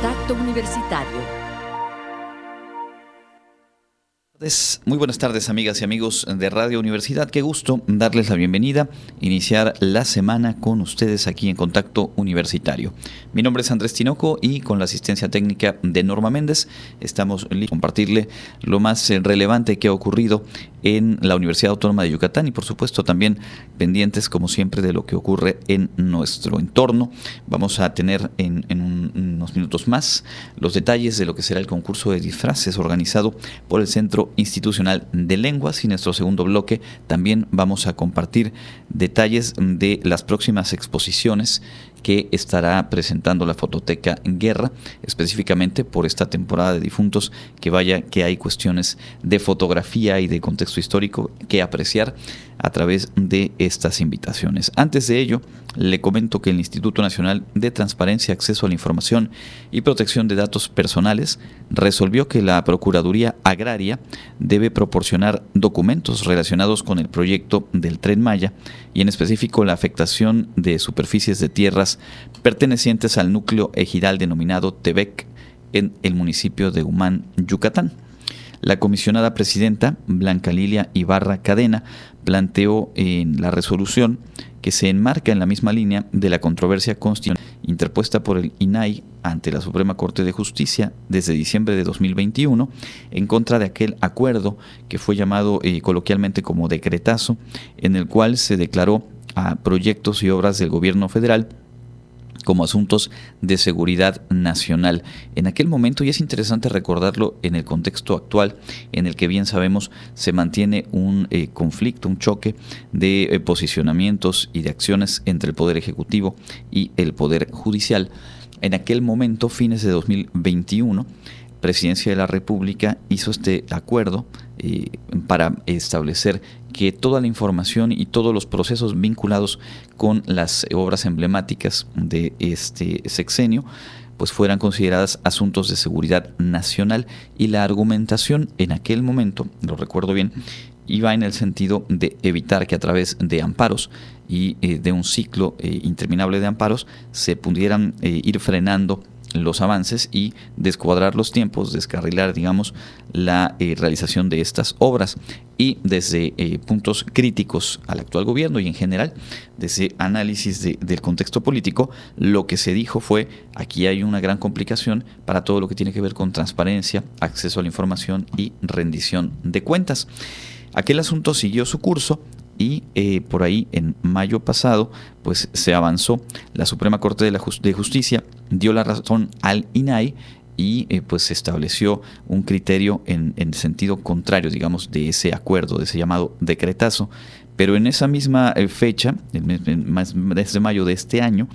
Contacto Universitario Muy buenas tardes amigas y amigos de Radio Universidad. Qué gusto darles la bienvenida, iniciar la semana con ustedes aquí en Contacto Universitario. Mi nombre es Andrés Tinoco y con la asistencia técnica de Norma Méndez estamos listos a compartirle lo más eh, relevante que ha ocurrido en la Universidad Autónoma de Yucatán y por supuesto también pendientes como siempre de lo que ocurre en nuestro entorno. Vamos a tener en, unos minutos más los detalles de lo que será el concurso de disfraces organizado por el Centro Institucional de Lenguas y nuestro segundo bloque también vamos a compartir detalles de las próximas exposiciones que estará presentando la Fototeca Guerra, específicamente por esta temporada de difuntos, que vaya que hay cuestiones de fotografía y de contexto histórico que apreciar a través de estas invitaciones. Antes de ello, le comento que el Instituto Nacional de Transparencia, Acceso a la Información y Protección de Datos Personales resolvió que la Procuraduría Agraria debe proporcionar documentos relacionados con el proyecto del tren Maya y en específico la afectación de superficies de tierras pertenecientes al núcleo ejidal denominado Tebec en el municipio de Humán, Yucatán. La comisionada presidenta, Blanca Lilia Ibarra Cadena, planteó en la resolución que se enmarca en la misma línea de la controversia constitucional interpuesta por el INAI ante la Suprema Corte de Justicia desde diciembre de 2021 en contra de aquel acuerdo que fue llamado eh, coloquialmente como decretazo, en el cual se declaró a proyectos y obras del gobierno federal como asuntos de seguridad nacional. En aquel momento, y es interesante recordarlo en el contexto actual, en el que bien sabemos se mantiene un eh, conflicto, un choque de eh, posicionamientos y de acciones entre el Poder Ejecutivo y el Poder Judicial. En aquel momento, fines de 2021, Presidencia de la República hizo este acuerdo eh, para establecer que toda la información y todos los procesos vinculados con las obras emblemáticas de este sexenio pues fueran consideradas asuntos de seguridad nacional. Y la argumentación en aquel momento, lo recuerdo bien, iba en el sentido de evitar que a través de amparos y eh, de un ciclo eh, interminable de amparos se pudieran ir frenando los avances y descuadrar los tiempos, descarrilar, digamos, la eh, realización de estas obras. Y desde eh, puntos críticos al actual gobierno y en general, desde análisis del contexto político, lo que se dijo fue, aquí hay una gran complicación para todo lo que tiene que ver con transparencia, acceso a la información y rendición de cuentas. Aquel asunto siguió su curso, y eh, por ahí en mayo pasado pues se avanzó. La Suprema Corte de, la de Justicia dio la razón al INAI y eh, pues se estableció un criterio en, en, sentido contrario, digamos, de ese acuerdo, de ese llamado decretazo. Pero en esa misma eh, fecha, el de mayo de este año,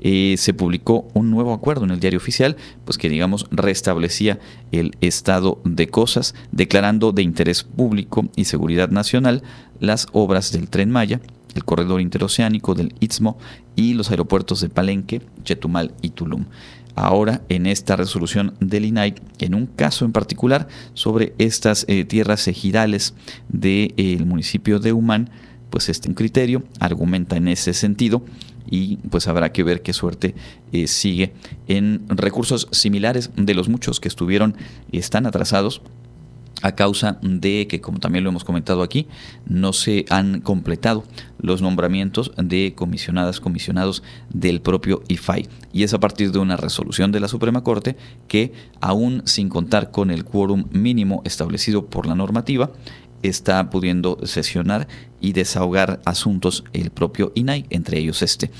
eh, se publicó un nuevo acuerdo en el diario oficial, pues que digamos restablecía el estado de cosas, declarando de interés público y seguridad nacional las obras del tren Maya, el corredor interoceánico del Istmo y los aeropuertos de Palenque, Chetumal y Tulum. Ahora, en esta resolución del INAI, en un caso en particular sobre estas eh, tierras ejidales del municipio de Humán, pues este criterio argumenta en ese sentido y pues habrá que ver qué suerte eh, sigue en recursos similares de los muchos que estuvieron y están atrasados a causa de que, como también lo hemos comentado aquí, no se han completado los nombramientos de comisionadas, comisionados del propio IFAI. Y es a partir de una resolución de la Suprema Corte que, aún sin contar con el quórum mínimo establecido por la normativa, está pudiendo sesionar y desahogar asuntos el propio INAI, entre ellos este.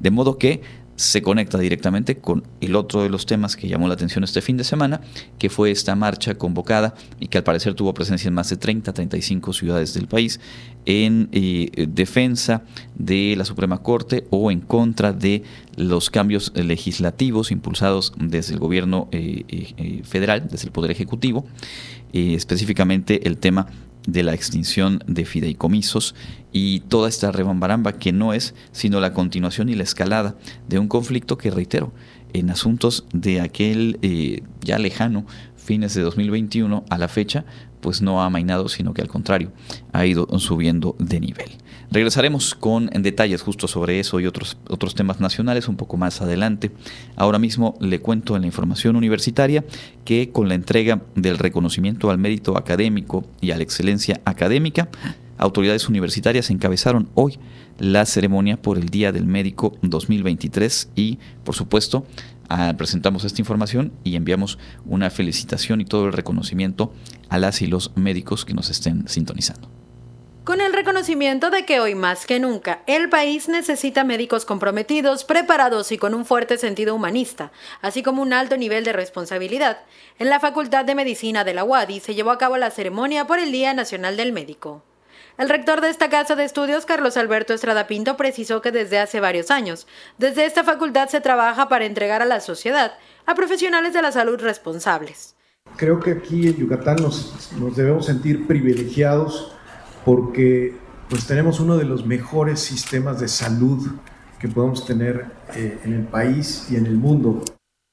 De modo que se conecta directamente con el otro de los temas que llamó la atención este fin de semana, que fue esta marcha convocada y que al parecer tuvo presencia en más de 30, 35 ciudades del país en eh, defensa de la Suprema Corte o en contra de los cambios legislativos impulsados desde el gobierno eh, eh, federal, desde el Poder Ejecutivo, específicamente el tema de la extinción de fideicomisos y toda esta rebambaramba que no es sino la continuación y la escalada de un conflicto que, reitero, en asuntos de aquel eh, ya lejano fines de 2021 a la fecha, pues no ha amainado, sino que al contrario, ha ido subiendo de nivel. Regresaremos con detalles justo sobre eso y otros, otros temas nacionales un poco más adelante. Ahora mismo le cuento en la información universitaria que con la entrega del reconocimiento al mérito académico y a la excelencia académica, autoridades universitarias encabezaron hoy la ceremonia por el Día del Médico 2023 y, por supuesto, ah, presentamos esta información y enviamos una felicitación y todo el reconocimiento a las y los médicos que nos estén sintonizando. Con el reconocimiento de que hoy más que nunca el país necesita médicos comprometidos, preparados y con un fuerte sentido humanista, así como un alto nivel de responsabilidad, en la Facultad de Medicina de la UADI se llevó a cabo la ceremonia por el Día Nacional del Médico. El rector de esta casa de estudios, Carlos Alberto Estrada Pinto, precisó que desde hace varios años, desde esta facultad se trabaja para entregar a la sociedad a profesionales de la salud responsables. Creo que aquí en Yucatán nos, nos debemos sentir privilegiados porque pues tenemos uno de los mejores sistemas de salud que podemos tener eh, en el país y en el mundo.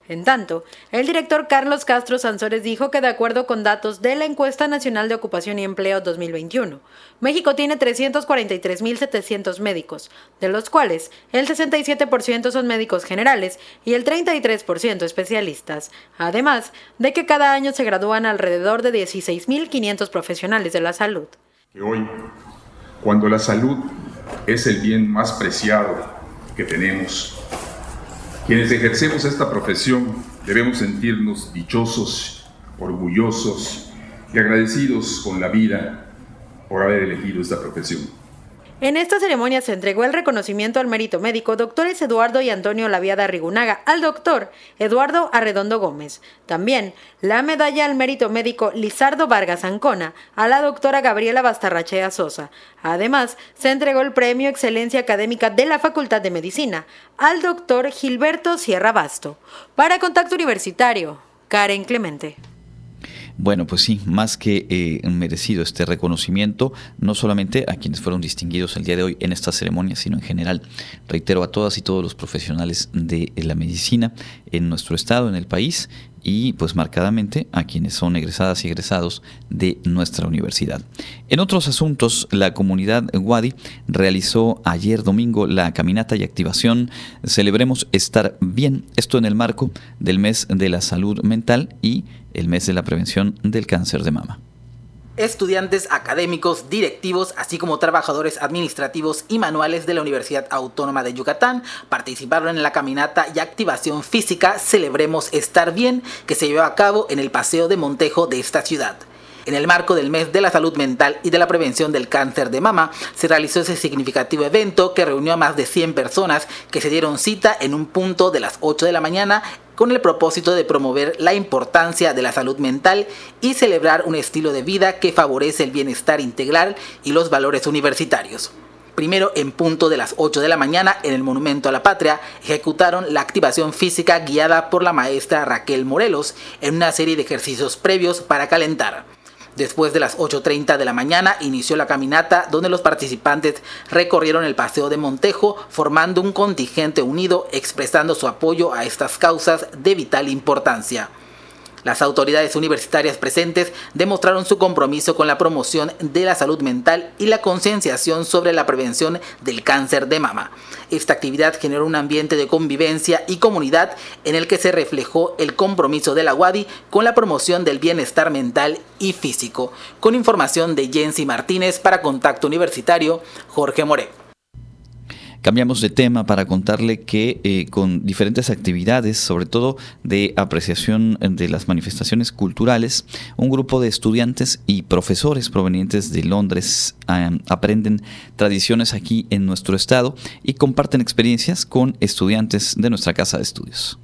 En tanto, el director Carlos Castro Sansores dijo que de acuerdo con datos de la Encuesta Nacional de Ocupación y Empleo 2021, México tiene 343.700 médicos, de los cuales el 67% son médicos generales y el 33% especialistas, además de que cada año se gradúan alrededor de 16.500 profesionales de la salud. Hoy, cuando la salud es el bien más preciado que tenemos, quienes ejercemos esta profesión debemos sentirnos dichosos, orgullosos y agradecidos con la vida por haber elegido esta profesión. En esta ceremonia se entregó el reconocimiento al mérito médico doctores Eduardo y Antonio Laviada Rigunaga al doctor Eduardo Arredondo Gómez. También la medalla al mérito médico Lizardo Vargas Ancona a la doctora Gabriela Bastarrachea Sosa. Además, se entregó el premio Excelencia Académica de la Facultad de Medicina al doctor Gilberto Sierra Basto. Para Contacto Universitario, Karen Clemente. Bueno, pues sí, más que eh, merecido este reconocimiento, no solamente a quienes fueron distinguidos el día de hoy en esta ceremonia, sino en general. Reitero a todas y todos los profesionales de la medicina en nuestro estado, en el país, y pues marcadamente a quienes son egresadas y egresados de nuestra universidad. En otros asuntos, la comunidad Wadi realizó ayer domingo la caminata y activación Celebremos estar bien, esto en el marco del mes de la salud mental y el mes de la prevención del cáncer de mama. Estudiantes académicos, directivos, así como trabajadores administrativos y manuales de la Universidad Autónoma de Yucatán participaron en la caminata y activación física Celebremos Estar Bien que se llevó a cabo en el Paseo de Montejo de esta ciudad. En el marco del mes de la salud mental y de la prevención del cáncer de mama, se realizó ese significativo evento que reunió a más de 100 personas que se dieron cita en un punto de las 8 de la mañana con el propósito de promover la importancia de la salud mental y celebrar un estilo de vida que favorece el bienestar integral y los valores universitarios. Primero, en punto de las 8 de la mañana, en el Monumento a la Patria, ejecutaron la activación física guiada por la maestra Raquel Morelos en una serie de ejercicios previos para calentar. Después de las 8.30 de la mañana inició la caminata donde los participantes recorrieron el Paseo de Montejo formando un contingente unido expresando su apoyo a estas causas de vital importancia. Las autoridades universitarias presentes demostraron su compromiso con la promoción de la salud mental y la concienciación sobre la prevención del cáncer de mama. Esta actividad generó un ambiente de convivencia y comunidad en el que se reflejó el compromiso de la UADI con la promoción del bienestar mental y físico. Con información de Jensi Martínez para Contacto Universitario, Jorge More. Cambiamos de tema para contarle que eh, con diferentes actividades, sobre todo de apreciación de las manifestaciones culturales, un grupo de estudiantes y profesores provenientes de Londres aprenden tradiciones aquí en nuestro estado y comparten experiencias con estudiantes de nuestra casa de estudios.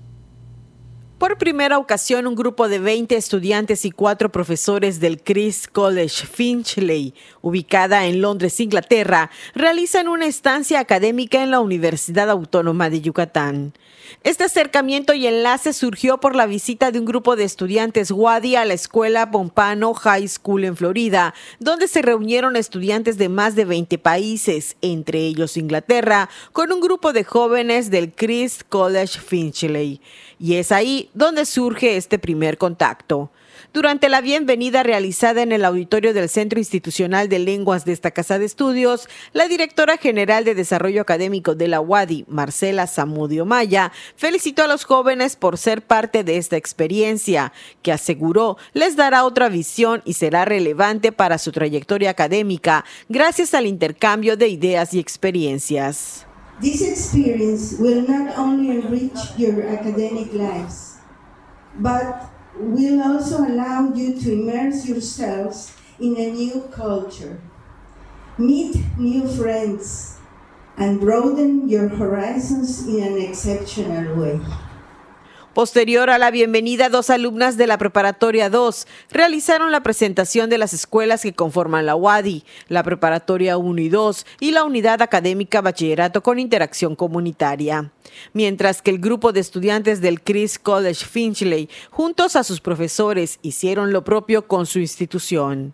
Por primera ocasión, un grupo de 20 estudiantes y cuatro profesores del Christ College Finchley, ubicada en Londres, Inglaterra, realizan una estancia académica en la Universidad Autónoma de Yucatán. Este acercamiento y enlace surgió por la visita de un grupo de estudiantes Wadi a la escuela Pompano High School en Florida, donde se reunieron estudiantes de más de 20 países, entre ellos Inglaterra, con un grupo de jóvenes del Christ College Finchley. Y es ahí donde surge este primer contacto. Durante la bienvenida realizada en el auditorio del Centro Institucional de Lenguas de esta Casa de Estudios, la directora general de Desarrollo Académico de la UADI, Marcela Zamudio Maya, felicitó a los jóvenes por ser parte de esta experiencia, que aseguró les dará otra visión y será relevante para su trayectoria académica gracias al intercambio de ideas y experiencias. This experience will not only enrich your academic lives, but will also allow you to immerse yourselves in a new culture, meet new friends, and broaden your horizons in an exceptional way. Posterior a la bienvenida, dos alumnas de la Preparatoria 2 realizaron la presentación de las escuelas que conforman la UADI, la Preparatoria 1 y 2 y la Unidad Académica Bachillerato con Interacción Comunitaria. Mientras que el grupo de estudiantes del Chris College Finchley, juntos a sus profesores, hicieron lo propio con su institución.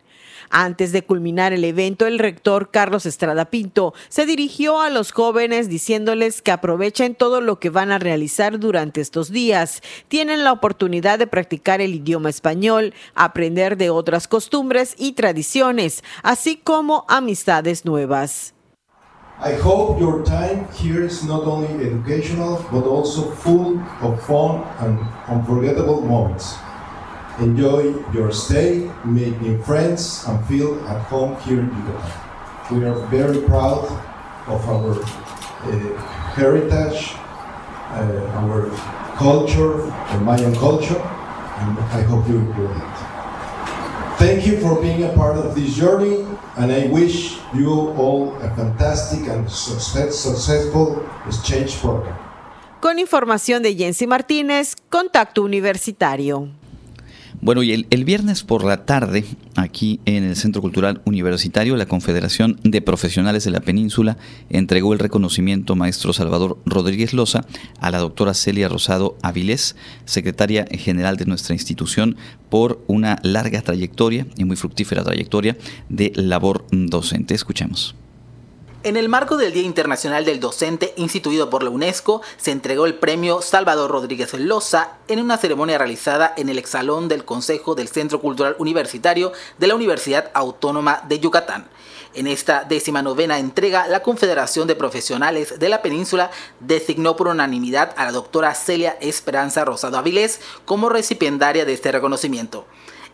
Antes de culminar el evento, el rector Carlos Estrada Pinto se dirigió a los jóvenes diciéndoles que aprovechen todo lo que van a realizar durante estos días. Tienen la oportunidad de practicar el idioma español, aprender de otras costumbres y tradiciones, así como amistades nuevas. I hope your time here is not only educational but also full of fun and unforgettable moments. Enjoy your stay, make new friends, and feel at home here in Yucatan. We are very proud of our uh, heritage, uh, our culture, the Mayan culture, and I hope you enjoy it. Thank you for being a part of this journey, and I wish you all a fantastic and success, successful exchange program. Con información de Jensi Martínez, Contacto Universitario. Bueno, y el, viernes por la tarde, aquí en el Centro Cultural Universitario, la Confederación de Profesionales de la Península entregó el reconocimiento maestro Salvador Rodríguez Loza a la doctora Celia Rosado Avilés, secretaria general de nuestra institución, por una larga trayectoria y muy fructífera trayectoria de labor docente. Escuchemos. En el marco del Día Internacional del Docente instituido por la UNESCO, se entregó el premio Salvador Rodríguez Loza en una ceremonia realizada en el exalón del Consejo del Centro Cultural Universitario de la Universidad Autónoma de Yucatán. En esta décima novena entrega, la Confederación de Profesionales de la Península designó por unanimidad a la doctora Celia Esperanza Rosado Avilés como recipiendaria de este reconocimiento.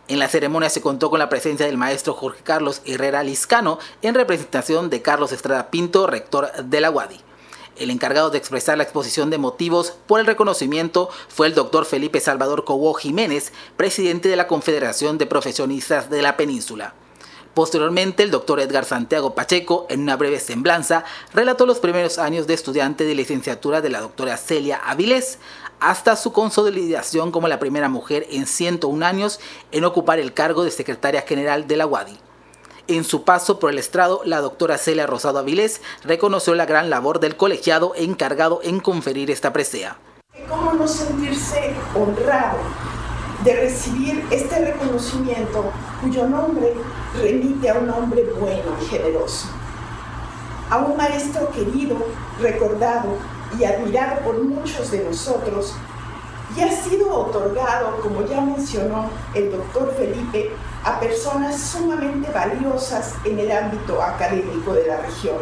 En la ceremonia se contó con la presencia del maestro Jorge Carlos Herrera Liscano en representación de Carlos Estrada Pinto, rector de la UADI. El encargado de expresar la exposición de motivos por el reconocimiento fue el doctor Felipe Salvador Cobó Jiménez, presidente de la Confederación de Profesionistas de la Península. Posteriormente, el doctor Edgar Santiago Pacheco, en una breve semblanza, relató los primeros años de estudiante de licenciatura de la doctora Celia Avilés, hasta su consolidación como la primera mujer en 101 años en ocupar el cargo de secretaria general de la UADI. En su paso por el estrado, la doctora Celia Rosado Avilés reconoció la gran labor del colegiado encargado en conferir esta presea. ¿Cómo no sentirse honrado de recibir este reconocimiento cuyo nombre remite a un hombre bueno y generoso? A un maestro querido, recordado y admirado por muchos de nosotros y ha sido otorgado, como ya mencionó el doctor Felipe, a personas sumamente valiosas en el ámbito académico de la región.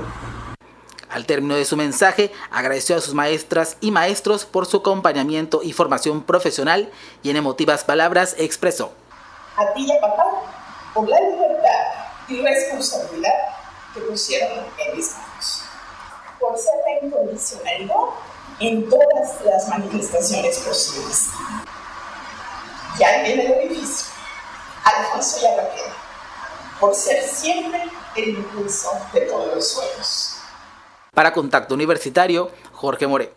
Al término de su mensaje, agradeció a sus maestras y maestros por su acompañamiento y formación profesional y en emotivas palabras expresó. A ti y a papá, por la libertad y responsabilidad que pusieron en mis manos por ser la incondicionalidad en todas las manifestaciones posibles. Ya viene el edificio, Alfonso y Raquel, por ser siempre el impulso de todos los sueños. Para Contacto Universitario, Jorge More.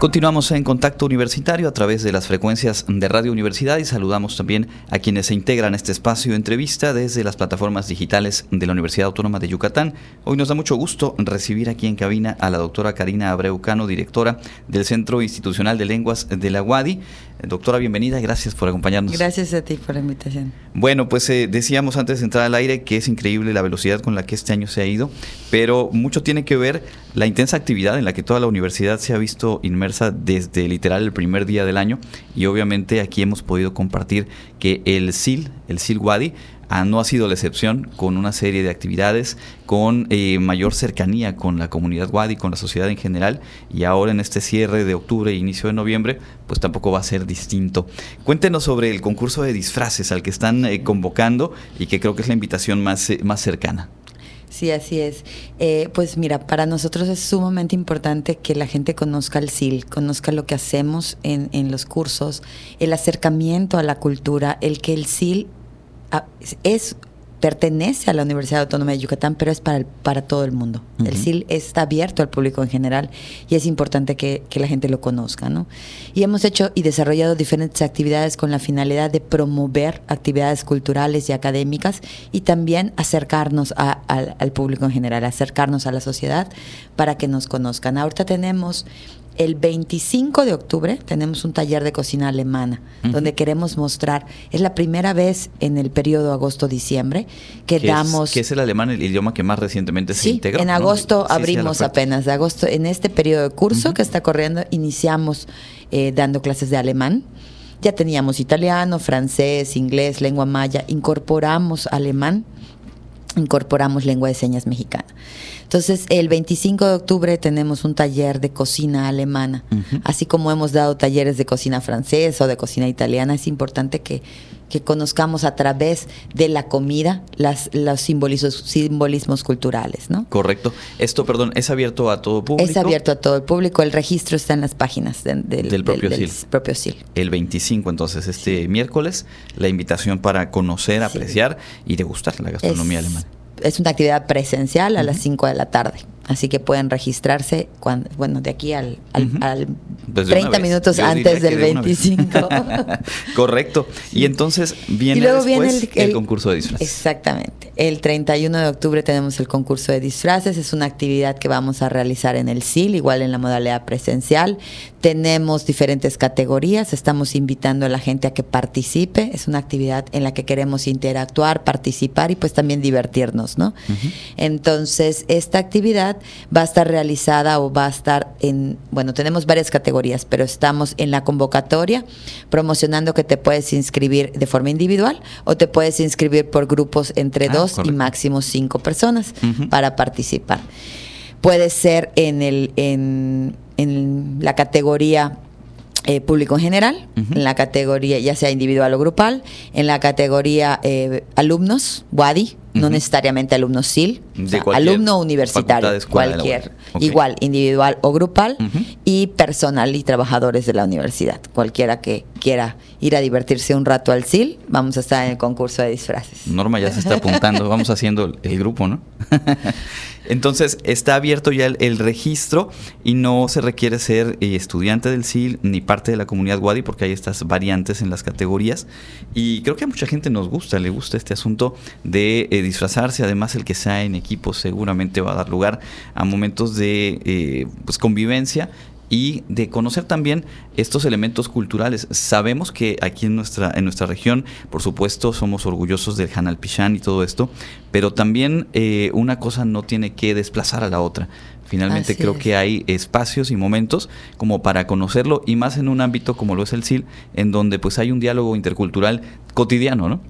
Continuamos en contacto universitario a través de las frecuencias de Radio Universidad y saludamos también a quienes se integran a este espacio de entrevista desde las plataformas digitales de la Universidad Autónoma de Yucatán. Hoy nos da mucho gusto recibir aquí en cabina a la doctora Karina Abreucano, directora del Centro Institucional de Lenguas de la UADI. Doctora, bienvenida, gracias por acompañarnos. Gracias a ti por la invitación. Bueno, pues eh, decíamos antes de entrar al aire que es increíble la velocidad con la que este año se ha ido, pero mucho tiene que ver la intensa actividad en la que toda la universidad se ha visto inmersa desde literal el primer día del año y obviamente aquí hemos podido compartir que el SIL, el SIL Wadi, No ha sido la excepción, con una serie de actividades, con eh, mayor cercanía con la comunidad Wadi, con la sociedad en general, y ahora en este cierre de octubre e inicio de noviembre, pues tampoco va a ser distinto. Cuéntenos sobre el concurso de disfraces al que están eh, convocando y que creo que es la invitación más, eh, más cercana. Sí, así es. pues mira, para nosotros es sumamente importante que la gente conozca el SIL, conozca lo que hacemos en, en los cursos, el acercamiento a la cultura, el que el SIL es pertenece a la Universidad Autónoma de Yucatán, pero es para, para todo el mundo. El SIL está abierto al público en general y es importante que, la gente lo conozca. ¿no? Y hemos hecho y desarrollado diferentes actividades con la finalidad de promover actividades culturales y académicas y también acercarnos al público en general, acercarnos a la sociedad para que nos conozcan. Ahorita tenemos el 25 de octubre tenemos un taller de cocina alemana, donde queremos mostrar, es la primera vez en el periodo agosto-diciembre que damos... Es, que es el alemán el idioma que más recientemente se integró. En agosto abrimos apenas, de agosto, en este periodo de curso que está corriendo, iniciamos eh, dando clases de alemán. Ya teníamos italiano, francés, inglés, lengua maya, incorporamos alemán, incorporamos lengua de señas mexicana. Entonces, el 25 de octubre tenemos un taller de cocina alemana, así como hemos dado talleres de cocina francesa o de cocina italiana. Es importante que, conozcamos a través de la comida las, los simbolismos, simbolismos culturales, ¿no? Correcto. Esto, perdón, ¿es abierto a todo público? Es abierto a todo el público. El registro está en las páginas del, propio, SIL. El 25, entonces, este miércoles, la invitación para conocer, apreciar y degustar la gastronomía alemana es una actividad presencial a las 5 de la tarde. Así que pueden registrarse, cuando, bueno, de aquí al, al, 30 minutos antes del 25. Correcto. Y entonces viene, después el, concurso de disfraces. Exactamente. El 31 de octubre tenemos el concurso de disfraces. Es una actividad que vamos a realizar en el SIL, igual en la modalidad presencial. Tenemos diferentes categorías. Estamos invitando a la gente a que participe. Es una actividad en la que queremos interactuar, participar y pues también divertirnos, ¿no? Entonces, esta actividad va a estar realizada o va a estar en, bueno, tenemos varias categorías, pero estamos en la convocatoria promocionando que te puedes inscribir de forma individual o te puedes inscribir por grupos entre ah, dos y máximo cinco personas para participar. Puede ser en, el, en, en la categoría eh, público en general, en la categoría ya sea individual o grupal, en la categoría eh, alumnos, WADI, no necesariamente alumnos SIL, alumno universitario, cualquier, igual, individual o grupal, y personal y trabajadores de la universidad. Cualquiera que quiera ir a divertirse un rato al SIL, vamos a estar en el concurso de disfraces. Norma ya se está apuntando, vamos haciendo el grupo, ¿no? Entonces, está abierto ya el, registro y no se requiere ser eh, estudiante del SIL ni parte de la comunidad Wadi porque hay estas variantes en las categorías. Y creo que a mucha gente nos gusta, le gusta este asunto de disfrazarse. Además, el que sea en equipo seguramente va a dar lugar a momentos de eh, pues, convivencia y de conocer también estos elementos culturales. Sabemos que aquí en nuestra, en nuestra región, por supuesto, somos orgullosos del Hanal Pichán y todo esto, pero también eh, una cosa no tiene que desplazar a la otra. Finalmente creo que hay espacios y momentos como para conocerlo y más en un ámbito como lo es el SIL, en donde pues hay un diálogo intercultural cotidiano, ¿no?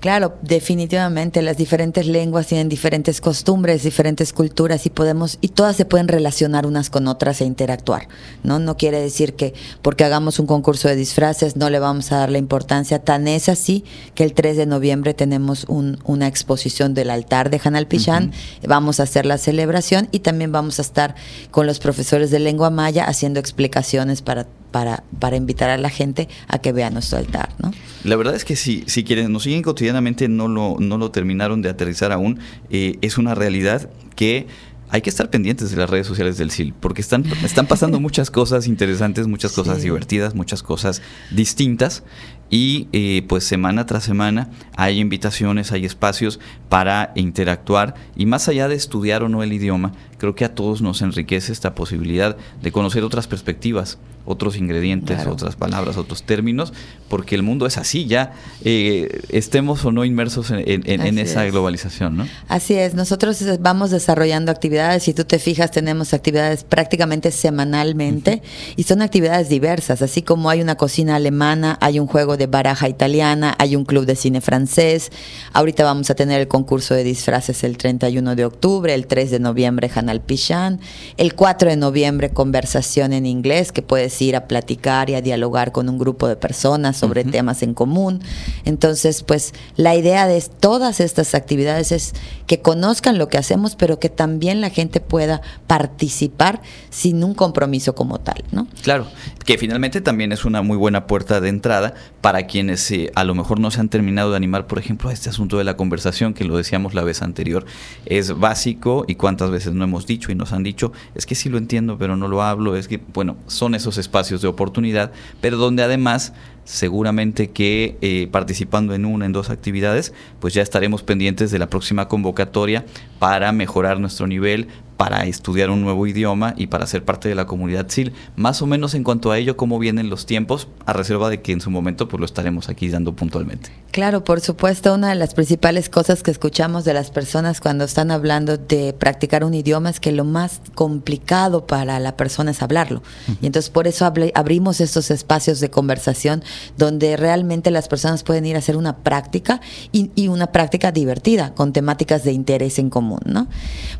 Claro, definitivamente las diferentes lenguas tienen diferentes costumbres, diferentes culturas y podemos y todas se pueden relacionar unas con otras e interactuar, ¿no? No quiere decir que porque hagamos un concurso de disfraces no le vamos a dar la importancia, tan es así que el 3 de noviembre tenemos una exposición del altar de Hanal Pichán, vamos a hacer la celebración y también vamos a estar con los profesores de lengua maya haciendo explicaciones para para, para invitar a la gente a que vea nuestro altar, ¿no? La verdad es que si, si quienes nos siguen cotidianamente no lo, no lo terminaron de aterrizar aún, eh, es una realidad que hay que estar pendientes de las redes sociales del SIL, porque están, están pasando muchas cosas interesantes, muchas cosas divertidas, muchas cosas distintas. y eh, pues semana tras semana hay invitaciones, hay espacios para interactuar y más allá de estudiar o no el idioma, creo que a todos nos enriquece esta posibilidad de conocer otras perspectivas, otros ingredientes, otras palabras, otros términos, porque el mundo es así ya, eh, estemos o no inmersos en, esa globalización, ¿no? Así es, nosotros vamos desarrollando actividades, si tú te fijas tenemos actividades prácticamente semanalmente y son actividades diversas, así como hay una cocina alemana, hay un juego de baraja italiana, hay un club de cine francés, ahorita vamos a tener el concurso de disfraces el 31 de octubre, el 3 de noviembre Hanal Pichán, el 4 de noviembre conversación en inglés que puedes ir a platicar y a dialogar con un grupo de personas sobre temas en común. Entonces, pues la idea de todas estas actividades es que conozcan lo que hacemos, pero que también la gente pueda participar sin un compromiso como tal, ¿no? Claro, que finalmente también es una muy buena puerta de entrada para quienes eh, a lo mejor no se han terminado de animar, por ejemplo, a este asunto de la conversación, que lo decíamos la vez anterior, es básico y cuántas veces no hemos dicho y nos han dicho, es que sí lo entiendo, pero no lo hablo, es que, bueno, son esos espacios de oportunidad, pero donde además seguramente que eh, participando en una, en dos actividades, pues ya estaremos pendientes de la próxima convocatoria para mejorar nuestro nivel, para estudiar un nuevo idioma y para ser parte de la comunidad SIL. Más o menos en cuanto a ello, cómo vienen los tiempos, a reserva de que en su momento pues lo estaremos aquí dando puntualmente. Claro, por supuesto, una de las principales cosas que escuchamos de las personas cuando están hablando de practicar un idioma es que lo más complicado para la persona es hablarlo. Y entonces por eso abrimos estos espacios de conversación donde realmente las personas pueden ir a hacer una práctica y, y una práctica divertida con temáticas de interés en común, ¿no?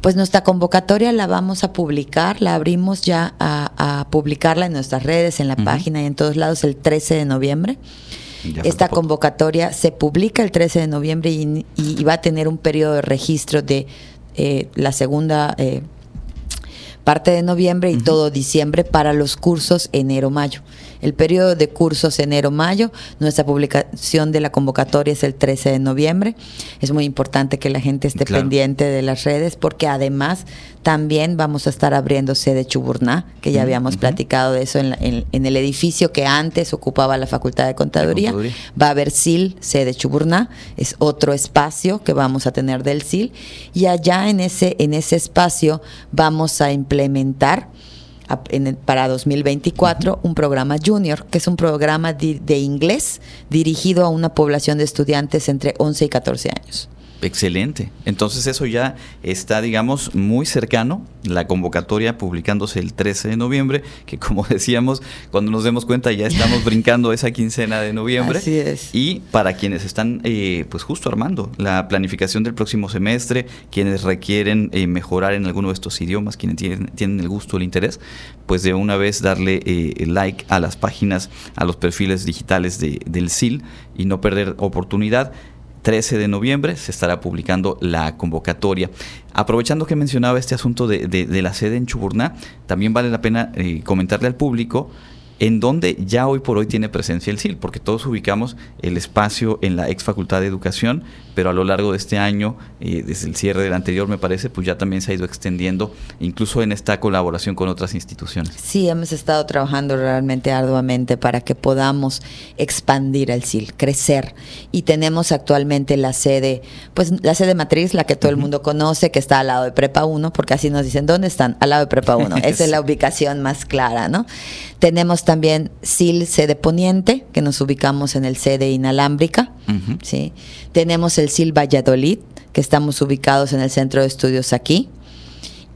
Pues nuestra convocatoria la vamos a publicar, la abrimos ya a, publicarla en nuestras redes, en la página y en todos lados el 13 de noviembre. Esta convocatoria se publica el 13 de noviembre y, va a tener un periodo de registro de eh, la segunda eh, parte de noviembre y todo diciembre para los cursos enero-mayo. El periodo de cursos enero-mayo, nuestra publicación de la convocatoria es el 13 de noviembre. Es muy importante que la gente esté pendiente de las redes porque además también vamos a estar abriendo sede Chuburná, que ya habíamos platicado de eso en, el edificio que antes ocupaba la Facultad de Contaduría. Va a haber SIL, sede Chuburná, es otro espacio que vamos a tener del SIL. Y allá en ese, en ese espacio vamos a implementar para 2024 un programa junior, que es un programa de inglés dirigido a una población de estudiantes entre 11 y 14 años. Excelente. Entonces eso ya está, digamos, muy cercano. La convocatoria publicándose el 13 de noviembre, que como decíamos, cuando nos demos cuenta ya estamos brincando esa quincena de noviembre. Así es. Y para quienes están, eh, pues justo armando la planificación del próximo semestre, quienes requieren eh, mejorar en alguno de estos idiomas, quienes tienen, el gusto, el interés, pues de una vez darle eh, like a las páginas, a los perfiles digitales de, del SIL y no perder oportunidad. 13 de noviembre se estará publicando la convocatoria. Aprovechando que mencionaba este asunto de, la sede en Chuburná, también vale la pena eh, comentarle al público en donde ya hoy por hoy tiene presencia el SIL, porque todos ubicamos el espacio en la ex Facultad de Educación, pero a lo largo de este año, eh, desde el cierre del anterior me parece, pues ya también se ha ido extendiendo, incluso en esta colaboración con otras instituciones. Sí, hemos estado trabajando realmente arduamente para que podamos expandir el SIL, crecer. Y tenemos actualmente la sede, pues la sede matriz, la que todo el mundo conoce, que está al lado de Prepa 1, porque así nos dicen, ¿dónde están? Al lado de Prepa 1. Esa es la ubicación más clara, ¿no? Tenemos también SIL sede poniente, que nos ubicamos en el sede inalámbrica. ¿sí? Tenemos el SIL Valladolid, que estamos ubicados en el centro de estudios aquí.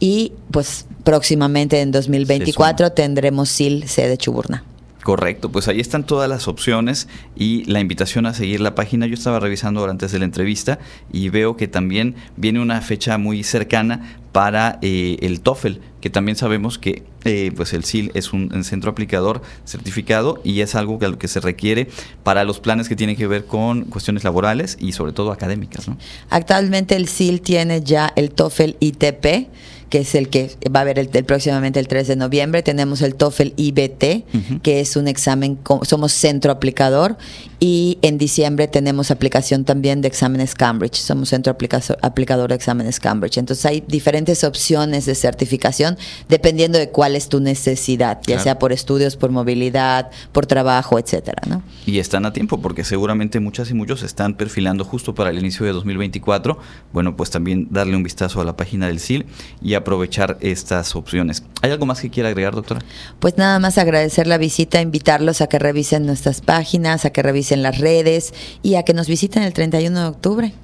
Y pues próximamente en 2024 tendremos SIL sede Chuburna. Correcto, pues ahí están todas las opciones y la invitación a seguir la página. Yo estaba revisando ahora antes de la entrevista y veo que también viene una fecha muy cercana para eh, el TOEFL, que también sabemos que eh, pues el SIL es un, centro aplicador certificado y es algo que, se requiere para los planes que tienen que ver con cuestiones laborales y sobre todo académicas. Actualmente el SIL tiene ya el TOEFL ITP que es el que va a haber el, próximamente el 3 de noviembre. Tenemos el TOEFL IBT, que es un examen, somos centro aplicador. Y en diciembre tenemos aplicación también de exámenes Cambridge. Somos centro aplicador de exámenes Cambridge. Entonces hay diferentes opciones de certificación dependiendo de cuál es tu necesidad, ya sea por estudios, por movilidad, por trabajo, etcétera. ¿no? Y están a tiempo porque seguramente muchas y muchos están perfilando justo para el inicio de 2024. Bueno, pues también darle un vistazo a la página del SIL y aprovechar estas opciones. ¿Hay algo más que quiera agregar, doctora? Pues nada más agradecer la visita, invitarlos a que revisen nuestras páginas, a que revisen las redes y a que nos visiten el 31 de octubre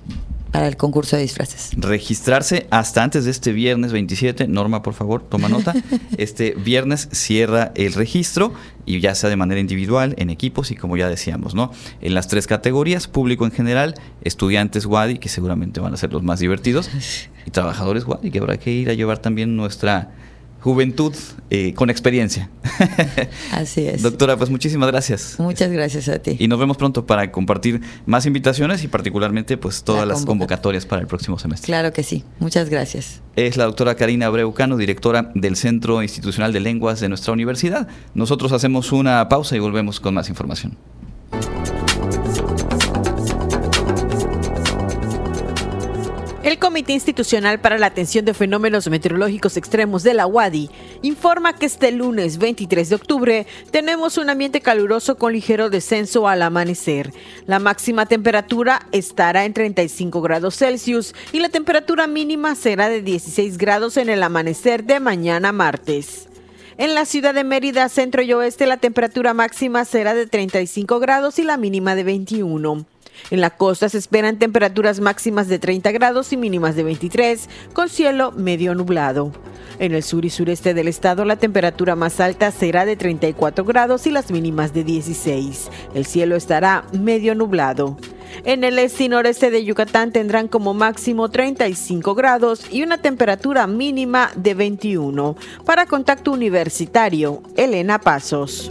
para el concurso de disfraces. Registrarse hasta antes de este viernes 27. Norma, por favor, toma nota. Este viernes cierra el registro y ya sea de manera individual, en equipos y como ya decíamos, ¿no? En las tres categorías, público en general, estudiantes WADI, que seguramente van a ser los más divertidos, y trabajadores WADI, que habrá que ir a llevar también nuestra juventud eh, con experiencia. Así es. Doctora, pues muchísimas gracias. Muchas gracias a ti. Y nos vemos pronto para compartir más invitaciones y particularmente pues todas las convocatorias para el próximo semestre. Claro que sí. Muchas gracias. Es la doctora Karina Abreucano, directora del Centro Institucional de Lenguas de nuestra universidad. Nosotros hacemos una pausa y volvemos con más información. El Comité Institucional para la Atención de Fenómenos Meteorológicos Extremos de la UADI informa que este lunes 23 de octubre tenemos un ambiente caluroso con ligero descenso al amanecer. La máxima temperatura estará en 35 grados Celsius y la temperatura mínima será de 16 grados en el amanecer de mañana martes. En la ciudad de Mérida, centro y oeste, la temperatura máxima será de 35 grados y la mínima de 21. En la costa se esperan temperaturas máximas de 30 grados y mínimas de 23, con cielo medio nublado. En el sur y sureste del estado la temperatura más alta será de 34 grados y las mínimas de 16. El cielo estará medio nublado. En el este y noreste de Yucatán tendrán como máximo 35 grados y una temperatura mínima de 21. Para Contacto Universitario, Elena Pasos.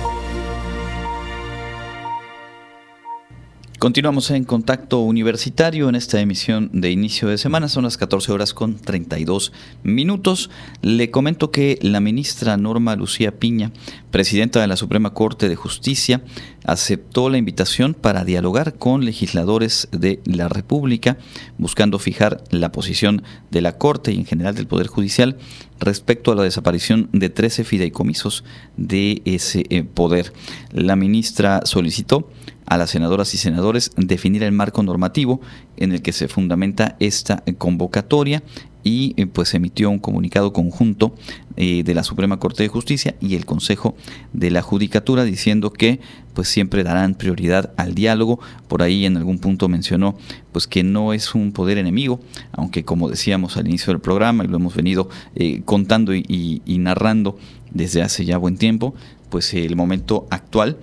Continuamos en contacto universitario en esta emisión de inicio de semana. Son las 14 horas con 32 minutos. Le comento que la ministra Norma Lucía Piña, presidenta de la Suprema Corte de Justicia, aceptó la invitación para dialogar con legisladores de la República, buscando fijar la posición de la Corte y en general del Poder Judicial respecto a la desaparición de 13 fideicomisos de ese eh, poder. La ministra solicitó a las senadoras y senadores definir el marco normativo en el que se fundamenta esta convocatoria y eh, pues emitió un comunicado conjunto eh, de la Suprema Corte de Justicia y el Consejo de la Judicatura diciendo que pues siempre darán prioridad al diálogo. Por ahí en algún punto mencionó pues que no es un poder enemigo, aunque como decíamos al inicio del programa y lo hemos venido eh, contando y narrando desde hace ya buen tiempo, pues el momento actual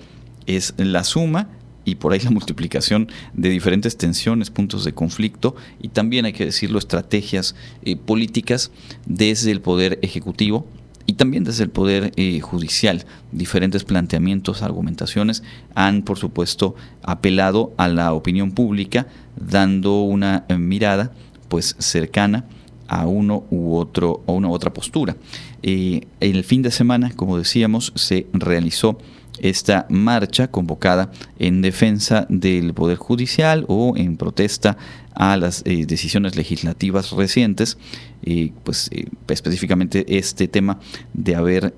es la suma y por ahí la multiplicación de diferentes tensiones, puntos de conflicto y también hay que decirlo, estrategias eh, políticas desde el poder ejecutivo y también desde el poder eh, judicial. Diferentes planteamientos, argumentaciones han, por supuesto, apelado a la opinión pública, dando una eh, mirada pues cercana a uno u otro a una u otra postura. el fin de semana, como decíamos, se realizó esta marcha convocada en defensa del Poder Judicial o en protesta a las eh, decisiones legislativas recientes, eh, pues eh, específicamente este tema de haber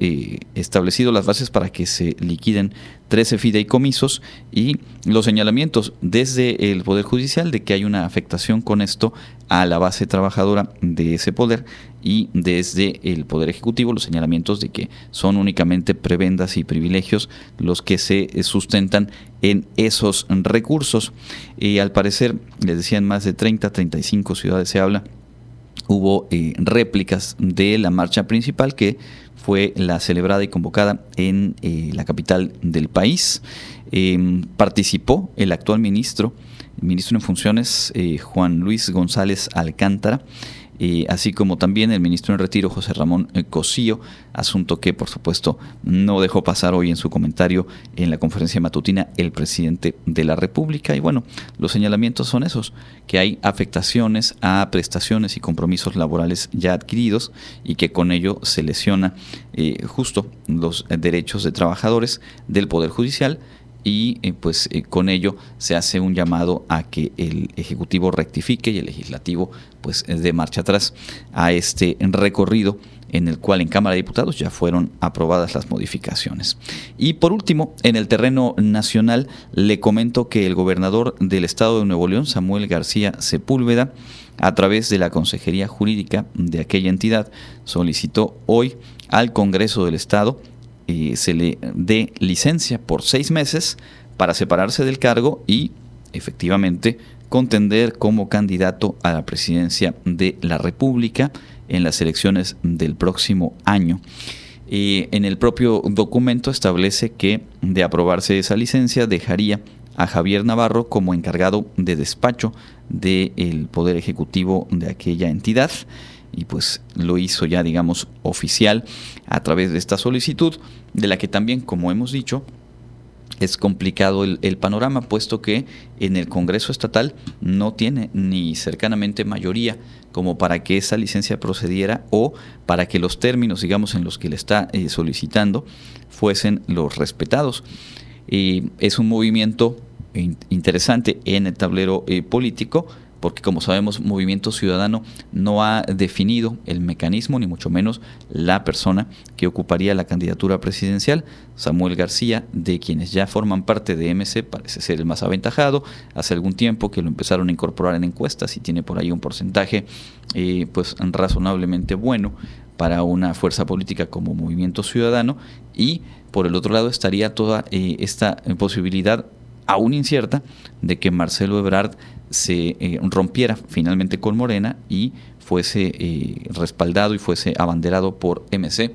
establecido las bases para que se liquiden 13 fideicomisos y los señalamientos desde el Poder Judicial de que hay una afectación con esto a la base trabajadora de ese poder y desde el Poder Ejecutivo los señalamientos de que son únicamente prebendas y privilegios los que se sustentan en esos recursos. Y al parecer, les decían más de 30, 35 ciudades se habla, hubo eh, réplicas de la marcha principal que fue la celebrada y convocada en eh, la capital del país. Em, participó el actual ministro, ministro en funciones, eh, Juan Luis González Alcántara, así como también el ministro en retiro José Ramón eh, Cosío, asunto que por supuesto no dejó pasar hoy en su comentario en la conferencia matutina el presidente de la República. Y bueno, los señalamientos son esos, que hay afectaciones a prestaciones y compromisos laborales ya adquiridos y que con ello se lesiona eh, justo los derechos de trabajadores del Poder Judicial y eh, pues eh, con ello se hace un llamado a que el ejecutivo rectifique y el legislativo pues dé marcha atrás a este recorrido en el cual en Cámara de Diputados ya fueron aprobadas las modificaciones. Y por último, en el terreno nacional le comento que el gobernador del estado de Nuevo León, Samuel García Sepúlveda, a través de la Consejería Jurídica de aquella entidad, solicitó hoy al Congreso del Estado se le dé licencia por seis meses para separarse del cargo y efectivamente contender como candidato a la presidencia de la República en las elecciones del próximo año. Eh, en el propio documento establece que de aprobarse esa licencia dejaría a Javier Navarro como encargado de despacho del Poder Ejecutivo de aquella entidad y pues lo hizo ya digamos oficial a través de esta solicitud de la que también como hemos dicho es complicado el, panorama, puesto que en el Congreso Estatal no tiene ni cercanamente mayoría como para que esa licencia procediera o para que los términos, digamos, en los que le está eh, solicitando fuesen los respetados. es un movimiento interesante en el tablero eh, político, porque como sabemos Movimiento Ciudadano no ha definido el mecanismo ni mucho menos la persona que ocuparía la candidatura presidencial. Samuel García, de quienes ya forman parte de MC, parece ser el más aventajado. Hace algún tiempo que lo empezaron a incorporar en encuestas y tiene por ahí un porcentaje eh, pues razonablemente bueno para una fuerza política como Movimiento Ciudadano y por el otro lado estaría toda eh, esta posibilidad aún incierta de que Marcelo Ebrard se eh, rompiera finalmente con Morena y fuese eh, respaldado y fuese abanderado por MC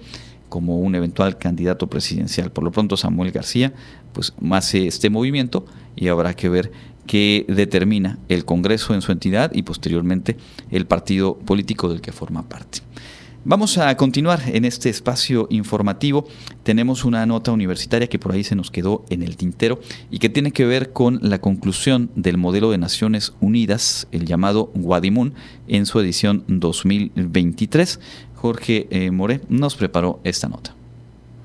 como un eventual candidato presidencial. Por lo pronto Samuel García pues hace este movimiento y habrá que ver qué determina el Congreso en su entidad y posteriormente el partido político del que forma parte. Vamos a continuar en este espacio informativo. Tenemos una nota universitaria que por ahí se nos quedó en el tintero y que tiene que ver con la conclusión del modelo de Naciones Unidas, el llamado Guadimun, en su edición 2023. Jorge eh, More nos preparó esta nota.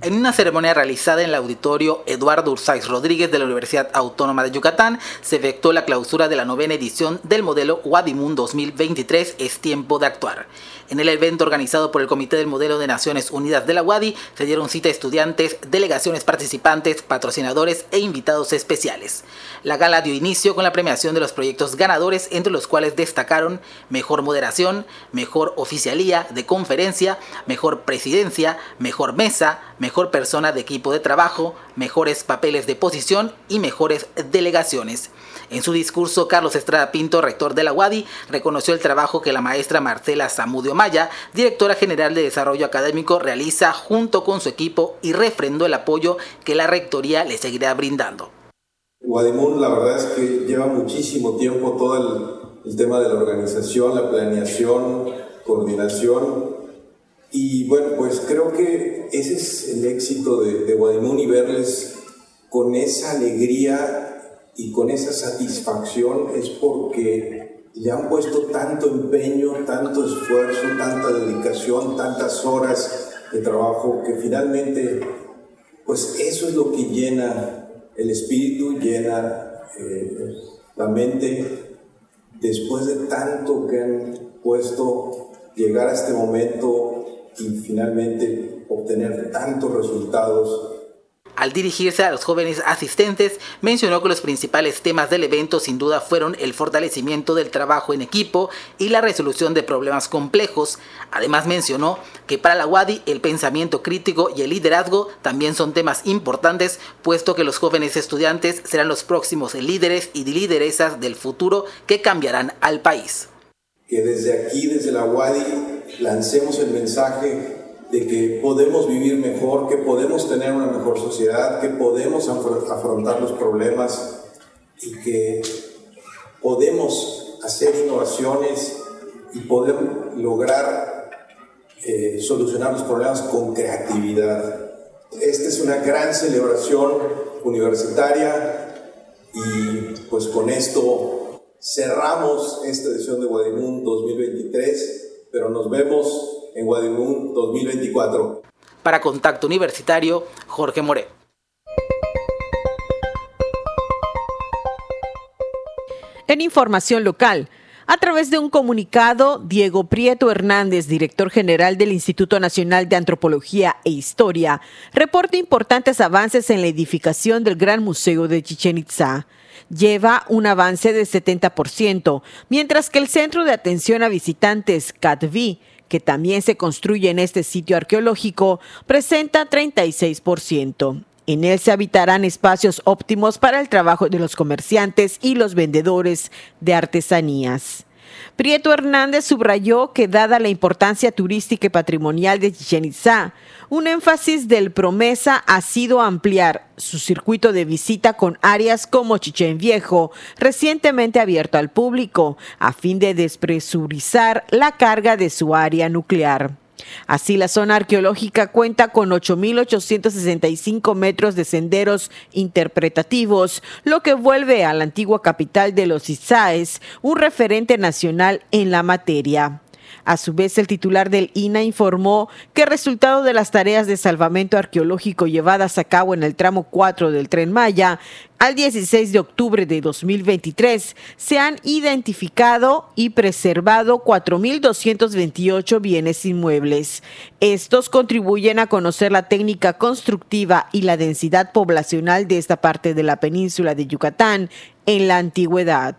En una ceremonia realizada en el auditorio Eduardo Ursáis Rodríguez de la Universidad Autónoma de Yucatán, se efectuó la clausura de la novena edición del modelo Wadimun 2023 Es tiempo de actuar. En el evento organizado por el Comité del Modelo de Naciones Unidas de la UADI se dieron cita a estudiantes, delegaciones participantes, patrocinadores e invitados especiales. La gala dio inicio con la premiación de los proyectos ganadores, entre los cuales destacaron Mejor Moderación, Mejor Oficialía de Conferencia, Mejor Presidencia, Mejor Mesa, Mejor Persona de Equipo de Trabajo, Mejores Papeles de Posición y Mejores Delegaciones. En su discurso, Carlos Estrada Pinto, rector de la UADI, reconoció el trabajo que la maestra Marcela Zamudio Maya, directora general de Desarrollo Académico, realiza junto con su equipo y refrendó el apoyo que la rectoría le seguirá brindando. Guadimun, la verdad es que lleva muchísimo tiempo todo el, tema de la organización, la planeación, coordinación. Y bueno, pues creo que ese es el éxito de, de y verles con esa alegría y con esa satisfacción es porque le han puesto tanto empeño, tanto esfuerzo, tanta dedicación, tantas horas de trabajo que finalmente, pues eso es lo que llena el espíritu, llena eh, la mente después de tanto que han puesto llegar a este momento y finalmente obtener tantos resultados al dirigirse a los jóvenes asistentes, mencionó que los principales temas del evento sin duda fueron el fortalecimiento del trabajo en equipo y la resolución de problemas complejos. Además mencionó que para la UADI el pensamiento crítico y el liderazgo también son temas importantes, puesto que los jóvenes estudiantes serán los próximos líderes y lideresas del futuro que cambiarán al país. Que desde aquí, desde la UADI, lancemos el mensaje de que podemos vivir mejor, que podemos tener una mejor sociedad, que podemos afrontar los problemas y que podemos hacer innovaciones y poder lograr eh, solucionar los problemas con creatividad. Esta es una gran celebración universitaria y pues con esto cerramos esta edición de Guadimun 2023, pero nos vemos en Guadimun 2024. Para Contacto Universitario, Jorge More. En información local, a través de un comunicado, Diego Prieto Hernández, director general del Instituto Nacional de Antropología e Historia, reporta importantes avances en la edificación del Gran Museo de Chichen Itza. Lleva un avance de 70%, mientras que el Centro de Atención a Visitantes, CATVI, que también se construye en este sitio arqueológico, presenta 36%. En él se habitarán espacios óptimos para el trabajo de los comerciantes y los vendedores de artesanías. Prieto Hernández subrayó que dada la importancia turística y patrimonial de Chichen Itzá, un énfasis del promesa ha sido ampliar su circuito de visita con áreas como Chichen Viejo, recientemente abierto al público, a fin de despresurizar la carga de su área nuclear. Así, la zona arqueológica cuenta con 8.865 metros de senderos interpretativos, lo que vuelve a la antigua capital de los Izaes un referente nacional en la materia. A su vez, el titular del INA informó que resultado de las tareas de salvamento arqueológico llevadas a cabo en el tramo 4 del tren Maya, al 16 de octubre de 2023 se han identificado y preservado 4.228 bienes inmuebles. Estos contribuyen a conocer la técnica constructiva y la densidad poblacional de esta parte de la península de Yucatán en la antigüedad.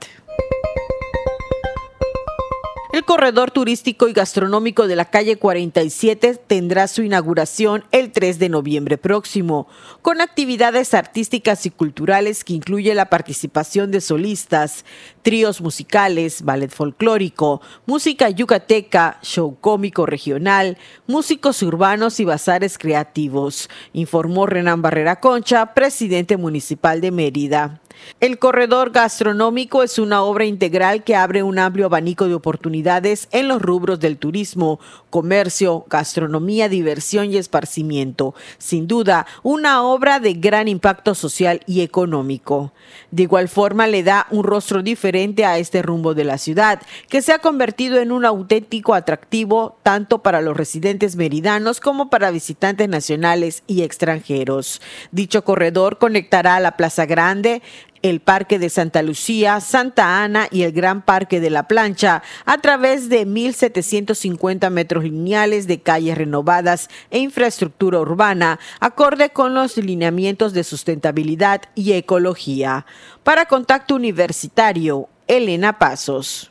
El corredor turístico y gastronómico de la calle 47 tendrá su inauguración el 3 de noviembre próximo, con actividades artísticas y culturales que incluye la participación de solistas, tríos musicales, ballet folclórico, música yucateca, show cómico regional, músicos urbanos y bazares creativos, informó Renan Barrera Concha, presidente municipal de Mérida. El corredor gastronómico es una obra integral que abre un amplio abanico de oportunidades en los rubros del turismo, comercio, gastronomía, diversión y esparcimiento. Sin duda, una obra de gran impacto social y económico. De igual forma, le da un rostro diferente a este rumbo de la ciudad, que se ha convertido en un auténtico atractivo tanto para los residentes meridanos como para visitantes nacionales y extranjeros. Dicho corredor conectará a la Plaza Grande, el Parque de Santa Lucía, Santa Ana y el Gran Parque de la Plancha a través de 1.750 metros lineales de calles renovadas e infraestructura urbana, acorde con los lineamientos de sustentabilidad y ecología. Para Contacto Universitario, Elena Pasos.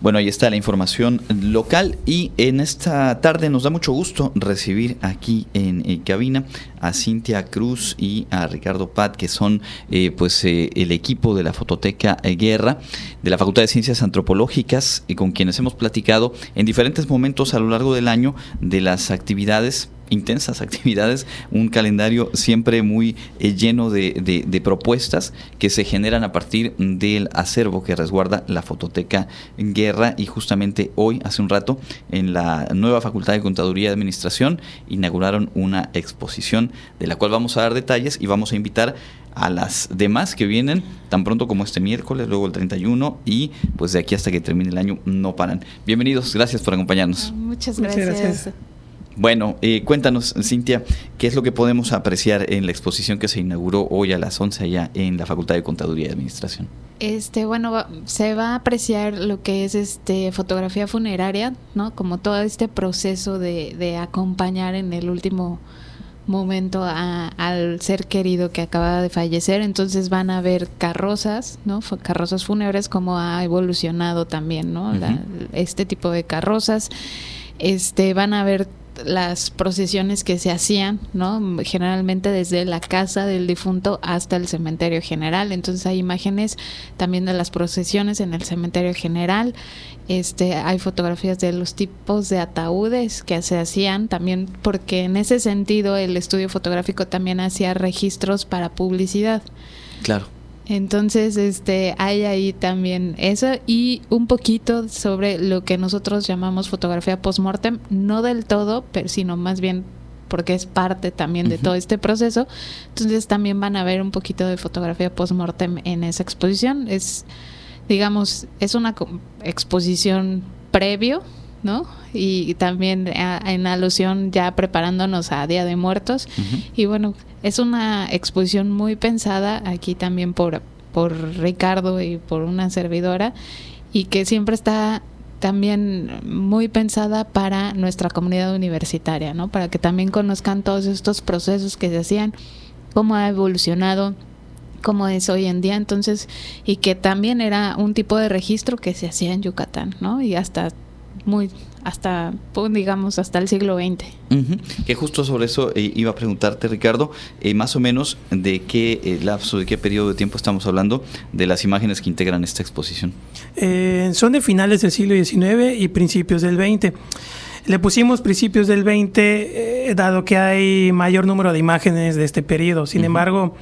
Bueno, ahí está la información local y en esta tarde nos da mucho gusto recibir aquí en, cabina a Cintia Cruz y a Ricardo Pat, que son eh, pues eh, el equipo de la Fototeca Guerra de la Facultad de Ciencias Antropológicas y con quienes hemos platicado en diferentes momentos a lo largo del año de las actividades intensas actividades, un calendario siempre muy eh, lleno de, propuestas que se generan a partir del acervo que resguarda la Fototeca Guerra y justamente hoy, hace un rato, en la nueva Facultad de Contaduría y Administración inauguraron una exposición de la cual vamos a dar detalles y vamos a invitar a las demás que vienen tan pronto como este miércoles, luego el 31 y pues de aquí hasta que termine el año no paran. Bienvenidos, gracias por acompañarnos. Muchas gracias. Bueno, eh, cuéntanos, Cintia, ¿qué es lo que podemos apreciar en la exposición que se inauguró hoy a las 11 allá en la Facultad de Contaduría y Administración? Este, bueno, se va a apreciar lo que es este fotografía funeraria, ¿no? Como todo este proceso de, de acompañar en el último momento al ser querido que acaba de fallecer, entonces van a ver carrozas, ¿no? Carrozas fúnebres, como ha evolucionado también, ¿no? este tipo de carrozas. Este, van a ver las procesiones que se hacían, ¿no? Generalmente desde la casa del difunto hasta el cementerio general. Entonces hay imágenes también de las procesiones en el cementerio general. Este, hay fotografías de los tipos de ataúdes que se hacían también porque en ese sentido el estudio fotográfico también hacía registros para publicidad. Claro. Entonces, este, hay ahí también eso y un poquito sobre lo que nosotros llamamos fotografía post-mortem, no del todo, pero sino más bien porque es parte también de todo este proceso. Entonces también van a ver un poquito de fotografía post-mortem en esa exposición. Es, digamos, es una exposición previo, ¿no? Y, también en alusión ya preparándonos a Día de Muertos. Y bueno, es una exposición muy pensada aquí también por, por Ricardo y por una servidora y que siempre está también muy pensada para nuestra comunidad universitaria, ¿no? Para que también conozcan todos estos procesos que se hacían, cómo ha evolucionado, cómo es hoy en día, entonces, y que también era un tipo de registro que se hacía en Yucatán, ¿no? Y hasta muy hasta, pues, digamos, hasta el siglo XX. Que justo sobre eso eh, iba a preguntarte, Ricardo, eh, más o menos de qué eh, lapso, de qué periodo de tiempo estamos hablando de las imágenes que integran esta exposición. son de finales del siglo XIX y principios del XX. Le pusimos principios del XX dado que hay mayor número de imágenes de este periodo. Sin embargo,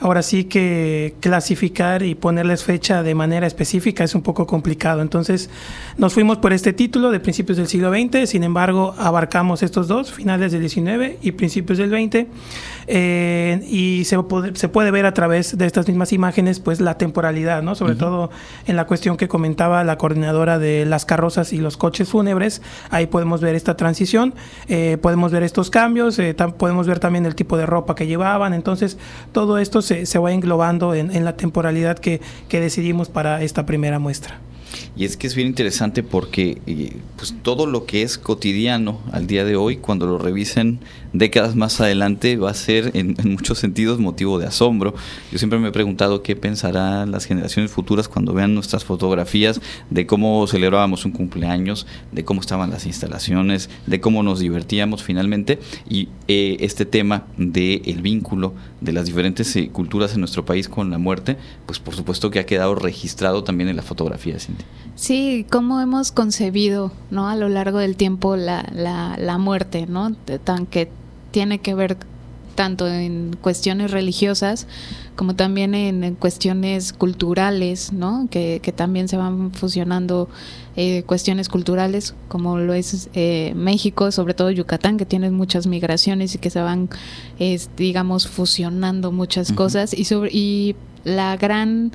Ahora sí que clasificar y ponerles fecha de manera específica es un poco complicado. Entonces nos fuimos por este título de principios del siglo XX, sin embargo abarcamos estos dos, finales del XIX y principios del XX, eh, y se puede, se puede ver a través de estas mismas imágenes pues la temporalidad, ¿no? sobre todo en la cuestión que comentaba la coordinadora de las carrozas y los coches fúnebres, ahí podemos ver esta transición, eh, podemos ver estos cambios, eh, podemos ver también el tipo de ropa que llevaban, entonces todo esto se, va englobando en, la temporalidad que, que decidimos para esta primera muestra. Y es que es bien interesante porque eh, pues todo lo que es cotidiano al día de hoy, cuando lo revisen décadas más adelante, va a ser en, muchos sentidos motivo de asombro. Yo siempre me he preguntado qué pensarán las generaciones futuras cuando vean nuestras fotografías de cómo celebrábamos un cumpleaños, de cómo estaban las instalaciones, de cómo nos divertíamos finalmente. Y eh, este tema del el vínculo de las diferentes eh, culturas en nuestro país con la muerte, pues por supuesto que ha quedado registrado también en la fotografía, Sí, cómo hemos concebido, ¿no? A lo largo del tiempo la, la, la muerte, ¿no? Tan que tiene que ver tanto en cuestiones religiosas como también en, cuestiones culturales, ¿no? Que, que, también se van fusionando eh, cuestiones culturales, como lo es eh, México, sobre todo Yucatán, que tiene muchas migraciones y que se van, digamos, fusionando muchas cosas y sobre y la gran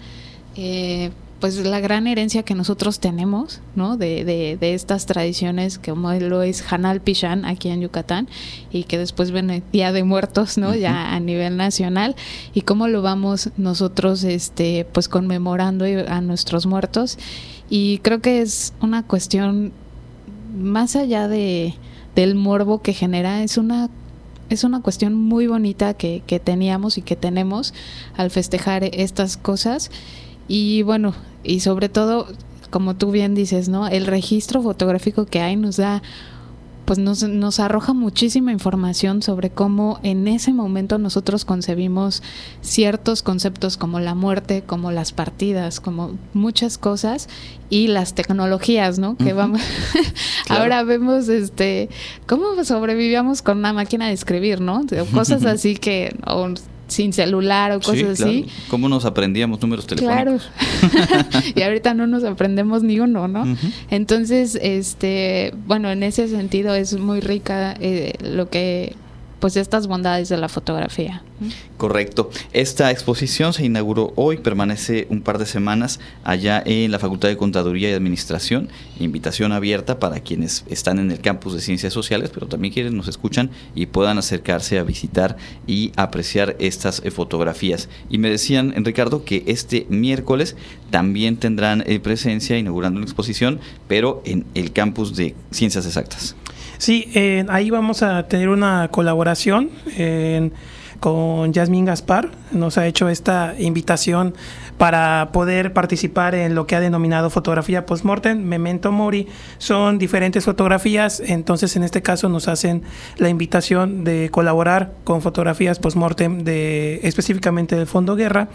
eh, pues la gran herencia que nosotros tenemos, ¿no? De, de, estas tradiciones como lo es Hanal Pichán aquí en Yucatán y que después viene Día de Muertos, ¿no? Ya a nivel nacional y cómo lo vamos nosotros, este, pues conmemorando a nuestros muertos y creo que es una cuestión más allá de del morbo que genera, es una es una cuestión muy bonita que, que teníamos y que tenemos al festejar estas cosas y bueno, y sobre todo, como tú bien dices, ¿no? El registro fotográfico que hay nos da pues nos, nos arroja muchísima información sobre cómo en ese momento nosotros concebimos ciertos conceptos como la muerte, como las partidas, como muchas cosas y las tecnologías, ¿no? Que vamos ahora vemos este cómo sobrevivíamos con una máquina de escribir, ¿no? Cosas así que sin celular o cosas así. ¿Cómo nos aprendíamos números telefónicos? Claro. y ahorita no nos aprendemos ni uno, ¿no? Entonces, este, bueno, en ese sentido es muy rica eh, lo que pues estas bondades de la fotografía. Correcto. Esta exposición se inauguró hoy, permanece un par de semanas allá en la Facultad de Contaduría y Administración. Invitación abierta para quienes están en el campus de Ciencias Sociales, pero también quienes nos escuchan y puedan acercarse a visitar y apreciar estas eh, fotografías. Y me decían, Ricardo, que este miércoles también tendrán eh, presencia inaugurando una exposición, pero en el campus de Ciencias Exactas. Sí, ahí vamos a tener una colaboración con Yasmín Gaspar. Nos ha hecho esta invitación para poder participar en lo que ha denominado fotografía post-mortem, Memento Mori. Son diferentes fotografías, entonces en este caso nos hacen la invitación de colaborar con fotografías post-mortem de, específicamente del Fondo Guerra.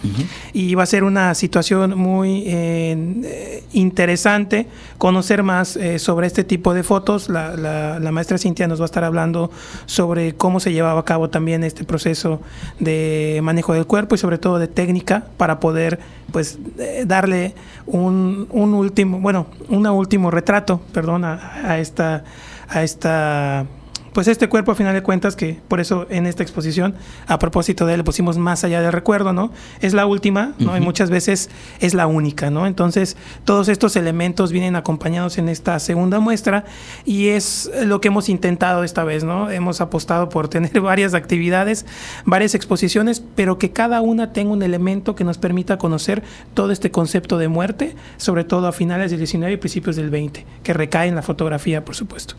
Y va a ser una situación muy eh, interesante conocer más eh, sobre este tipo de fotos. La, la, maestra Cintia nos va a estar hablando sobre cómo se llevaba a cabo también este proceso de manejo del cuerpo y sobre todo de técnica para poder pues eh, darle un, un, último, bueno, un último retrato, perdón, a esta, a esta pues este cuerpo a final de cuentas que por eso en esta exposición a propósito de él le pusimos más allá del recuerdo, ¿no? Es la última, ¿no? Y muchas veces es la única, ¿no? Entonces, todos estos elementos vienen acompañados en esta segunda muestra y es lo que hemos intentado esta vez, ¿no? Hemos apostado por tener varias actividades, varias exposiciones, pero que cada una tenga un elemento que nos permita conocer todo este concepto de muerte, sobre todo a finales del 19 y principios del 20, que recae en la fotografía, por supuesto.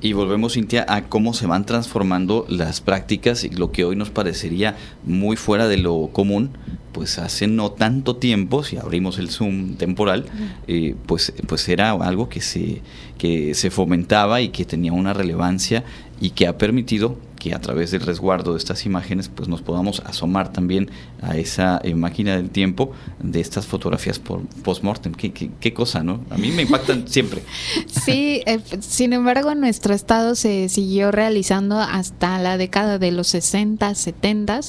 Y volvemos, Cintia, a cómo se van transformando las prácticas y lo que hoy nos parecería muy fuera de lo común, pues hace no tanto tiempo, si abrimos el zoom temporal, eh, pues, pues era algo que se, que se fomentaba y que tenía una relevancia y que ha permitido que a través del resguardo de estas imágenes pues nos podamos asomar también a esa eh, máquina del tiempo de estas fotografías por post-mortem. ¿Qué, qué, cosa, ¿no? A mí me impactan siempre. Sí, eh, sin embargo en nuestro estado se siguió realizando hasta la década de los 60, 70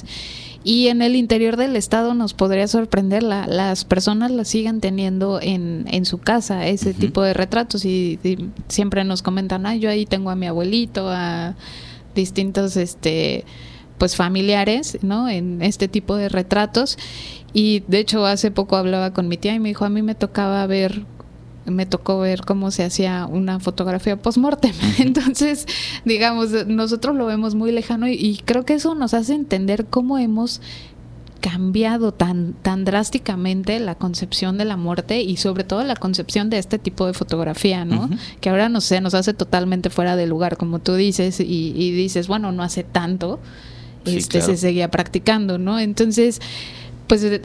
y en el interior del estado nos podría sorprender, la, las personas la siguen teniendo en, en su casa, ese tipo de retratos y, siempre nos comentan, ah, yo ahí tengo a mi abuelito, a distintos este pues familiares, ¿no? En este tipo de retratos. Y de hecho hace poco hablaba con mi tía y me dijo, a mí me tocaba ver me tocó ver cómo se hacía una fotografía post-mortem. Entonces, digamos, nosotros lo vemos muy lejano y, y, creo que eso nos hace entender cómo hemos cambiado tan, tan drásticamente la concepción de la muerte y sobre todo la concepción de este tipo de fotografía, ¿no? Que ahora no sé, nos hace totalmente fuera de lugar, como tú dices, y, dices, bueno, no hace tanto, este se seguía practicando, ¿no? Entonces, pues eh,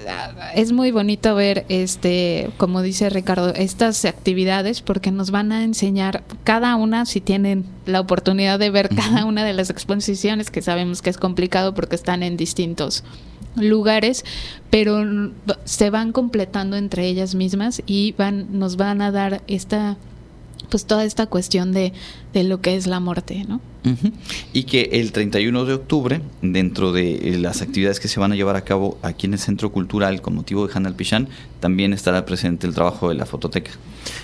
es muy bonito ver este como dice Ricardo estas actividades porque nos van a enseñar cada una si tienen la oportunidad de ver cada una de las exposiciones que sabemos que es complicado porque están en distintos lugares, pero se van completando entre ellas mismas y van, nos van a dar esta, pues toda esta cuestión de, de lo que es la muerte, ¿no? Y que el 31 de octubre, dentro de las actividades que se van a llevar a cabo aquí en el Centro Cultural con motivo de Hanal Pichán, también estará presente el trabajo de la fototeca.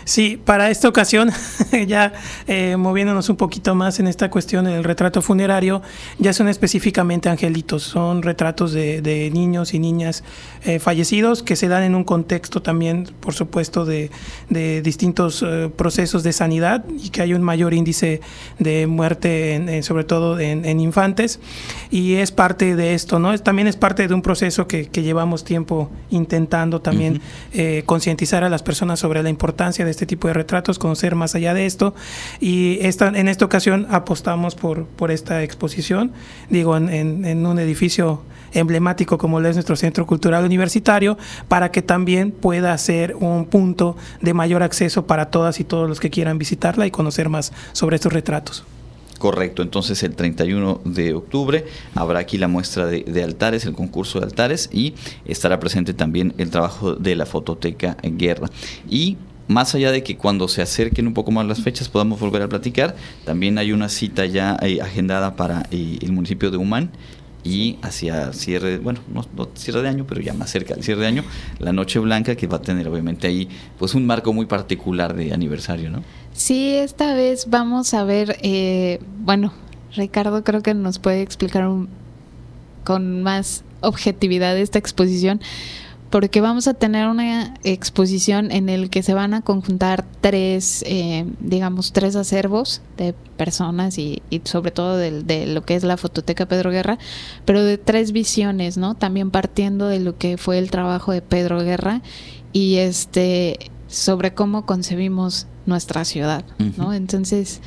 Sí, para esta ocasión, ya eh, moviéndonos un poquito más en esta cuestión del retrato funerario, ya son específicamente angelitos, son retratos de, niños y niñas eh, fallecidos que se dan en un contexto también, por supuesto, de, distintos eh, procesos de sanidad y que hay un mayor índice de muerte, sobre todo en, infantes, y es parte de esto, ¿no? Es, también es parte de un proceso que, llevamos tiempo intentando también concientizar a las personas sobre la importancia de este tipo de retratos, conocer más allá de esto. Y esta, en esta ocasión apostamos por, por esta exposición, digo, en, un edificio emblemático como lo es nuestro Centro Cultural Universitario, para que también pueda ser un punto de mayor acceso para todas y todos los que quieran visitarla y conocer más sobre estos retratos. Correcto, entonces el 31 de octubre habrá aquí la muestra de, altares, el concurso de altares y estará presente también el trabajo de la fototeca Guerra. Y más allá de que cuando se acerquen un poco más las fechas podamos volver a platicar, también hay una cita ya eh, agendada para eh, el municipio de Humán y hacia cierre, bueno, no, cierre de año, pero ya más cerca del cierre de año, la Noche Blanca, que va a tener obviamente ahí pues un marco muy particular de aniversario, ¿no? Sí, esta vez vamos a ver, eh, bueno, Ricardo creo que nos puede explicar con más objetividad esta exposición, porque vamos a tener una exposición en el que se van a conjuntar tres, eh, digamos, tres acervos de personas y, sobre todo de, de, lo que es la fototeca Pedro Guerra, pero de tres visiones, ¿no? También partiendo de lo que fue el trabajo de Pedro Guerra y este sobre cómo concebimos nuestra ciudad, ¿no? Entonces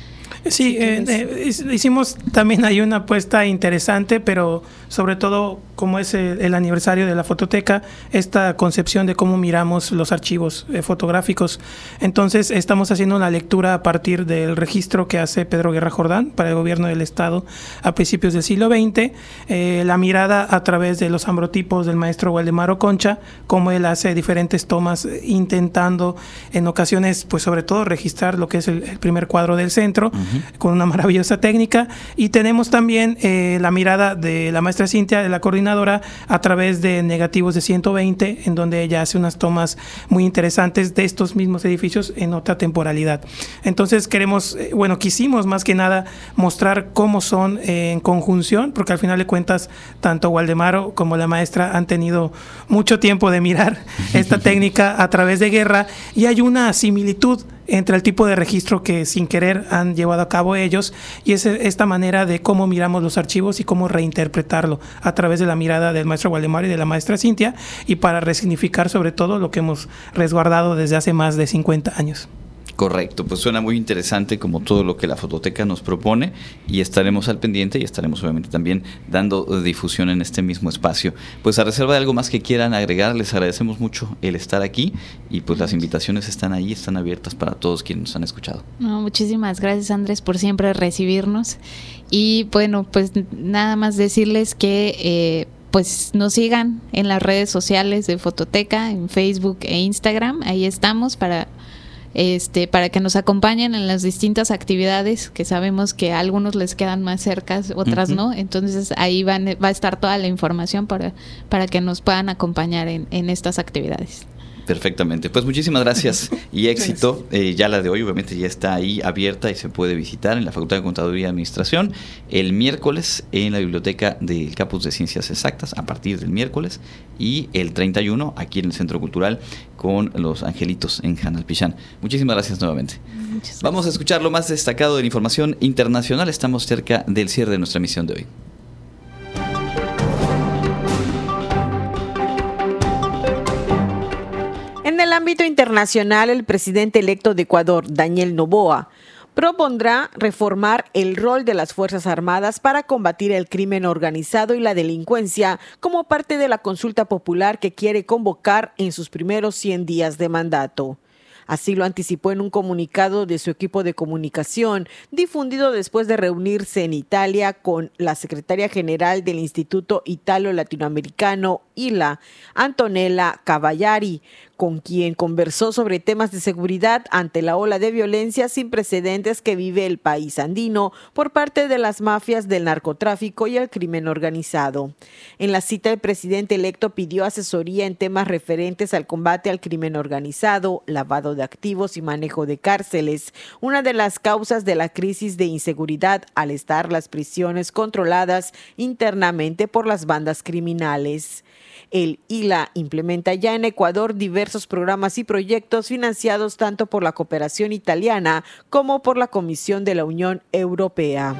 Sí, eh, eh, hicimos también hay una apuesta interesante, pero sobre todo como es el, aniversario de la fototeca, esta concepción de cómo miramos los archivos eh, fotográficos. Entonces estamos haciendo una lectura a partir del registro que hace Pedro Guerra Jordán para el gobierno del Estado a principios del siglo XX, la mirada a través de los ambrotipos del maestro Waldemaro Concha, cómo él hace diferentes tomas intentando en ocasiones, pues sobre todo registrar lo que es el primer cuadro del centro con una maravillosa técnica. Y tenemos también eh, la mirada de la maestra Cintia, de la coordinadora, a través de negativos de 120, en donde ella hace unas tomas muy interesantes de estos mismos edificios en otra temporalidad. Entonces queremos, eh, bueno, quisimos más que nada mostrar cómo son eh, en conjunción, porque al final de cuentas, tanto Waldemaro como la maestra han tenido mucho tiempo de mirar esta técnica a través de guerra y hay una similitud entre el tipo de registro que sin querer han llevado a cabo ellos y es esta manera de cómo miramos los archivos y cómo reinterpretarlo a través de la mirada del maestro Waldemar y de la maestra Cintia y para resignificar sobre todo lo que hemos resguardado desde hace más de 50 años. Correcto, pues suena muy interesante como todo lo que la fototeca nos propone y estaremos al pendiente y estaremos obviamente también dando difusión en este mismo espacio. Pues a reserva de algo más que quieran agregar, les agradecemos mucho el estar aquí y pues las invitaciones están ahí, están abiertas para todos quienes nos han escuchado. muchísimas gracias Andrés por siempre recibirnos y bueno, pues nada más decirles que... Eh, pues nos sigan en las redes sociales de Fototeca, en Facebook e Instagram. Ahí estamos para este, para que nos acompañen en las distintas actividades que sabemos que a algunos les quedan más cercas, otras no. Entonces ahí van, va a estar toda la información para, para que nos puedan acompañar en, en estas actividades. Perfectamente. Pues muchísimas gracias y éxito. Eh, ya la de hoy obviamente ya está ahí abierta y se puede visitar en la Facultad de Contaduría y Administración el miércoles en la biblioteca del Campus de Ciencias Exactas a partir del miércoles y el 31 aquí en el Centro Cultural con los angelitos en Pichán. Muchísimas gracias nuevamente. Vamos a escuchar lo más destacado de la información internacional. Estamos cerca del cierre de nuestra emisión de hoy. Ámbito internacional, el presidente electo de Ecuador, Daniel Noboa, propondrá reformar el rol de las Fuerzas Armadas para combatir el crimen organizado y la delincuencia como parte de la consulta popular que quiere convocar en sus primeros 100 días de mandato. Así lo anticipó en un comunicado de su equipo de comunicación, difundido después de reunirse en Italia con la secretaria general del Instituto Italo Latinoamericano, ILA, Antonella Cavallari, con quien conversó sobre temas de seguridad ante la ola de violencia sin precedentes que vive el país andino por parte de las mafias del narcotráfico y el crimen organizado. En la cita, el presidente electo pidió asesoría en temas referentes al combate al crimen organizado, lavado de activos y manejo de cárceles, una de las causas de la crisis de inseguridad al estar las prisiones controladas internamente por las bandas criminales. El ILA implementa ya en Ecuador diversos programas y proyectos financiados tanto por la cooperación italiana como por la Comisión de la Unión Europea.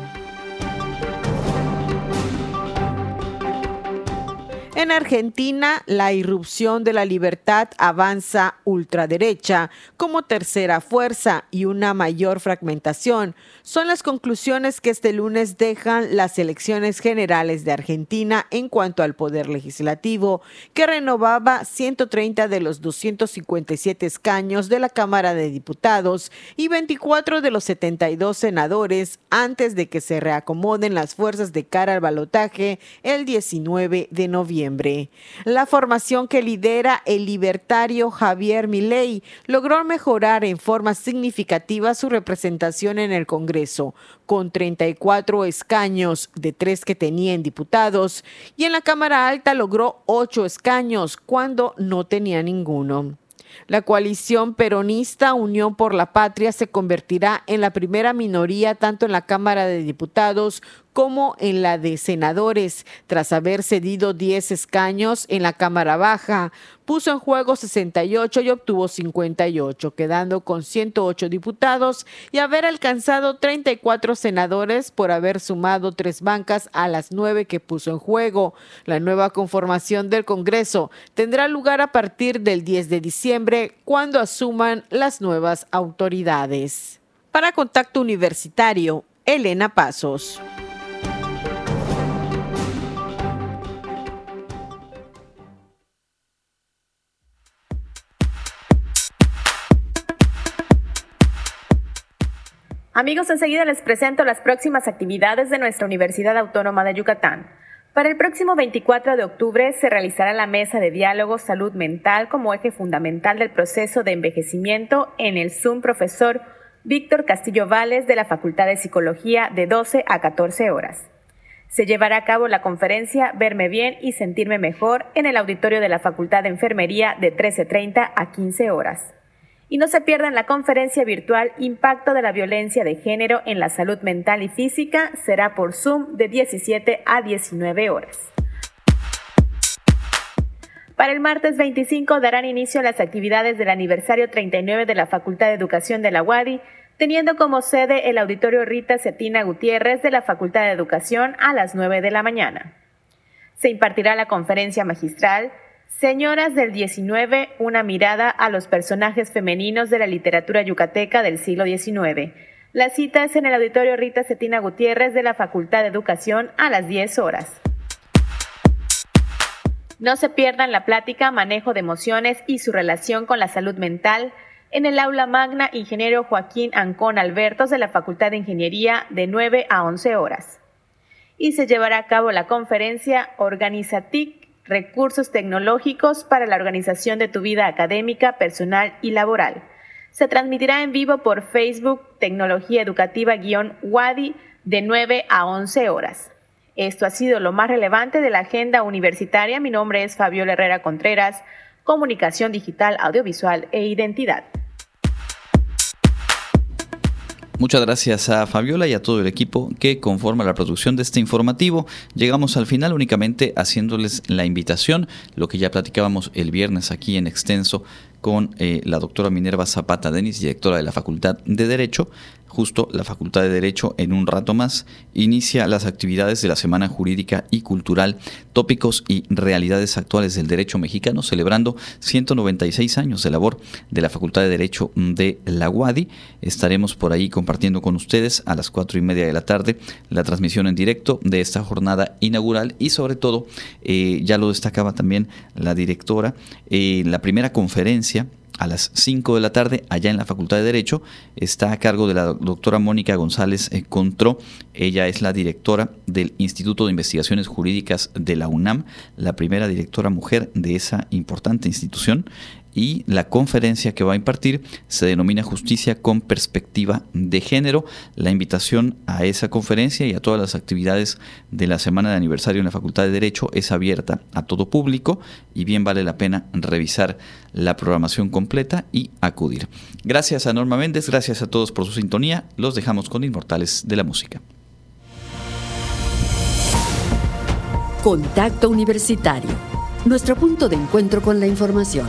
En Argentina, la irrupción de la libertad avanza ultraderecha como tercera fuerza y una mayor fragmentación. Son las conclusiones que este lunes dejan las elecciones generales de Argentina en cuanto al poder legislativo, que renovaba 130 de los 257 escaños de la Cámara de Diputados y 24 de los 72 senadores antes de que se reacomoden las fuerzas de cara al balotaje el 19 de noviembre. La formación que lidera el libertario Javier Milei logró mejorar en forma significativa su representación en el Congreso, con 34 escaños de tres que tenía en diputados, y en la Cámara Alta logró ocho escaños cuando no tenía ninguno. La coalición peronista Unión por la Patria se convertirá en la primera minoría tanto en la Cámara de Diputados como en la de senadores, tras haber cedido 10 escaños en la Cámara Baja. Puso en juego 68 y obtuvo 58, quedando con 108 diputados y haber alcanzado 34 senadores por haber sumado tres bancas a las nueve que puso en juego. La nueva conformación del Congreso tendrá lugar a partir del 10 de diciembre, cuando asuman las nuevas autoridades. Para Contacto Universitario, Elena Pasos. Amigos, enseguida les presento las próximas actividades de nuestra Universidad Autónoma de Yucatán. Para el próximo 24 de octubre se realizará la mesa de diálogo salud mental como eje fundamental del proceso de envejecimiento en el Zoom Profesor Víctor Castillo Vales de la Facultad de Psicología de 12 a 14 horas. Se llevará a cabo la conferencia Verme bien y sentirme mejor en el auditorio de la Facultad de Enfermería de 13.30 a 15 horas. Y no se pierdan la conferencia virtual Impacto de la violencia de género en la salud mental y física. Será por Zoom de 17 a 19 horas. Para el martes 25 darán inicio las actividades del aniversario 39 de la Facultad de Educación de la UADI, teniendo como sede el auditorio Rita Cetina Gutiérrez de la Facultad de Educación a las 9 de la mañana. Se impartirá la conferencia magistral Señoras del 19, una mirada a los personajes femeninos de la literatura yucateca del siglo XIX. La cita es en el auditorio Rita Cetina Gutiérrez de la Facultad de Educación a las 10 horas. No se pierdan la plática Manejo de emociones y su relación con la salud mental en el aula magna Ingeniero Joaquín Ancón Albertos de la Facultad de Ingeniería de 9 a 11 horas. Y se llevará a cabo la conferencia Organizatic Recursos Tecnológicos para la Organización de tu Vida Académica, Personal y Laboral. Se transmitirá en vivo por Facebook Tecnología Educativa-WADI de 9 a 11 horas. Esto ha sido lo más relevante de la agenda universitaria. Mi nombre es Fabiola Herrera Contreras, Comunicación Digital, Audiovisual e Identidad. Muchas gracias a Fabiola y a todo el equipo que conforma la producción de este informativo. Llegamos al final únicamente haciéndoles la invitación, lo que ya platicábamos el viernes aquí en extenso con eh, la doctora Minerva Zapata Denis, directora de la Facultad de Derecho, justo la Facultad de Derecho en un rato más inicia las actividades de la Semana Jurídica y Cultural, tópicos y realidades actuales del derecho mexicano, celebrando 196 años de labor de la Facultad de Derecho de la UADI. Estaremos por ahí compartiendo con ustedes a las cuatro y media de la tarde la transmisión en directo de esta jornada inaugural y sobre todo, eh, ya lo destacaba también la directora, eh, la primera conferencia a las 5 de la tarde, allá en la Facultad de Derecho, está a cargo de la doctora Mónica González eh, Contró. Ella es la directora del Instituto de Investigaciones Jurídicas de la UNAM, la primera directora mujer de esa importante institución y la conferencia que va a impartir se denomina Justicia con Perspectiva de Género. La invitación a esa conferencia y a todas las actividades de la semana de aniversario en la Facultad de Derecho es abierta a todo público y bien vale la pena revisar la programación completa y acudir. Gracias a Norma Méndez, gracias a todos por su sintonía. Los dejamos con Inmortales de la Música. Contacto Universitario, nuestro punto de encuentro con la información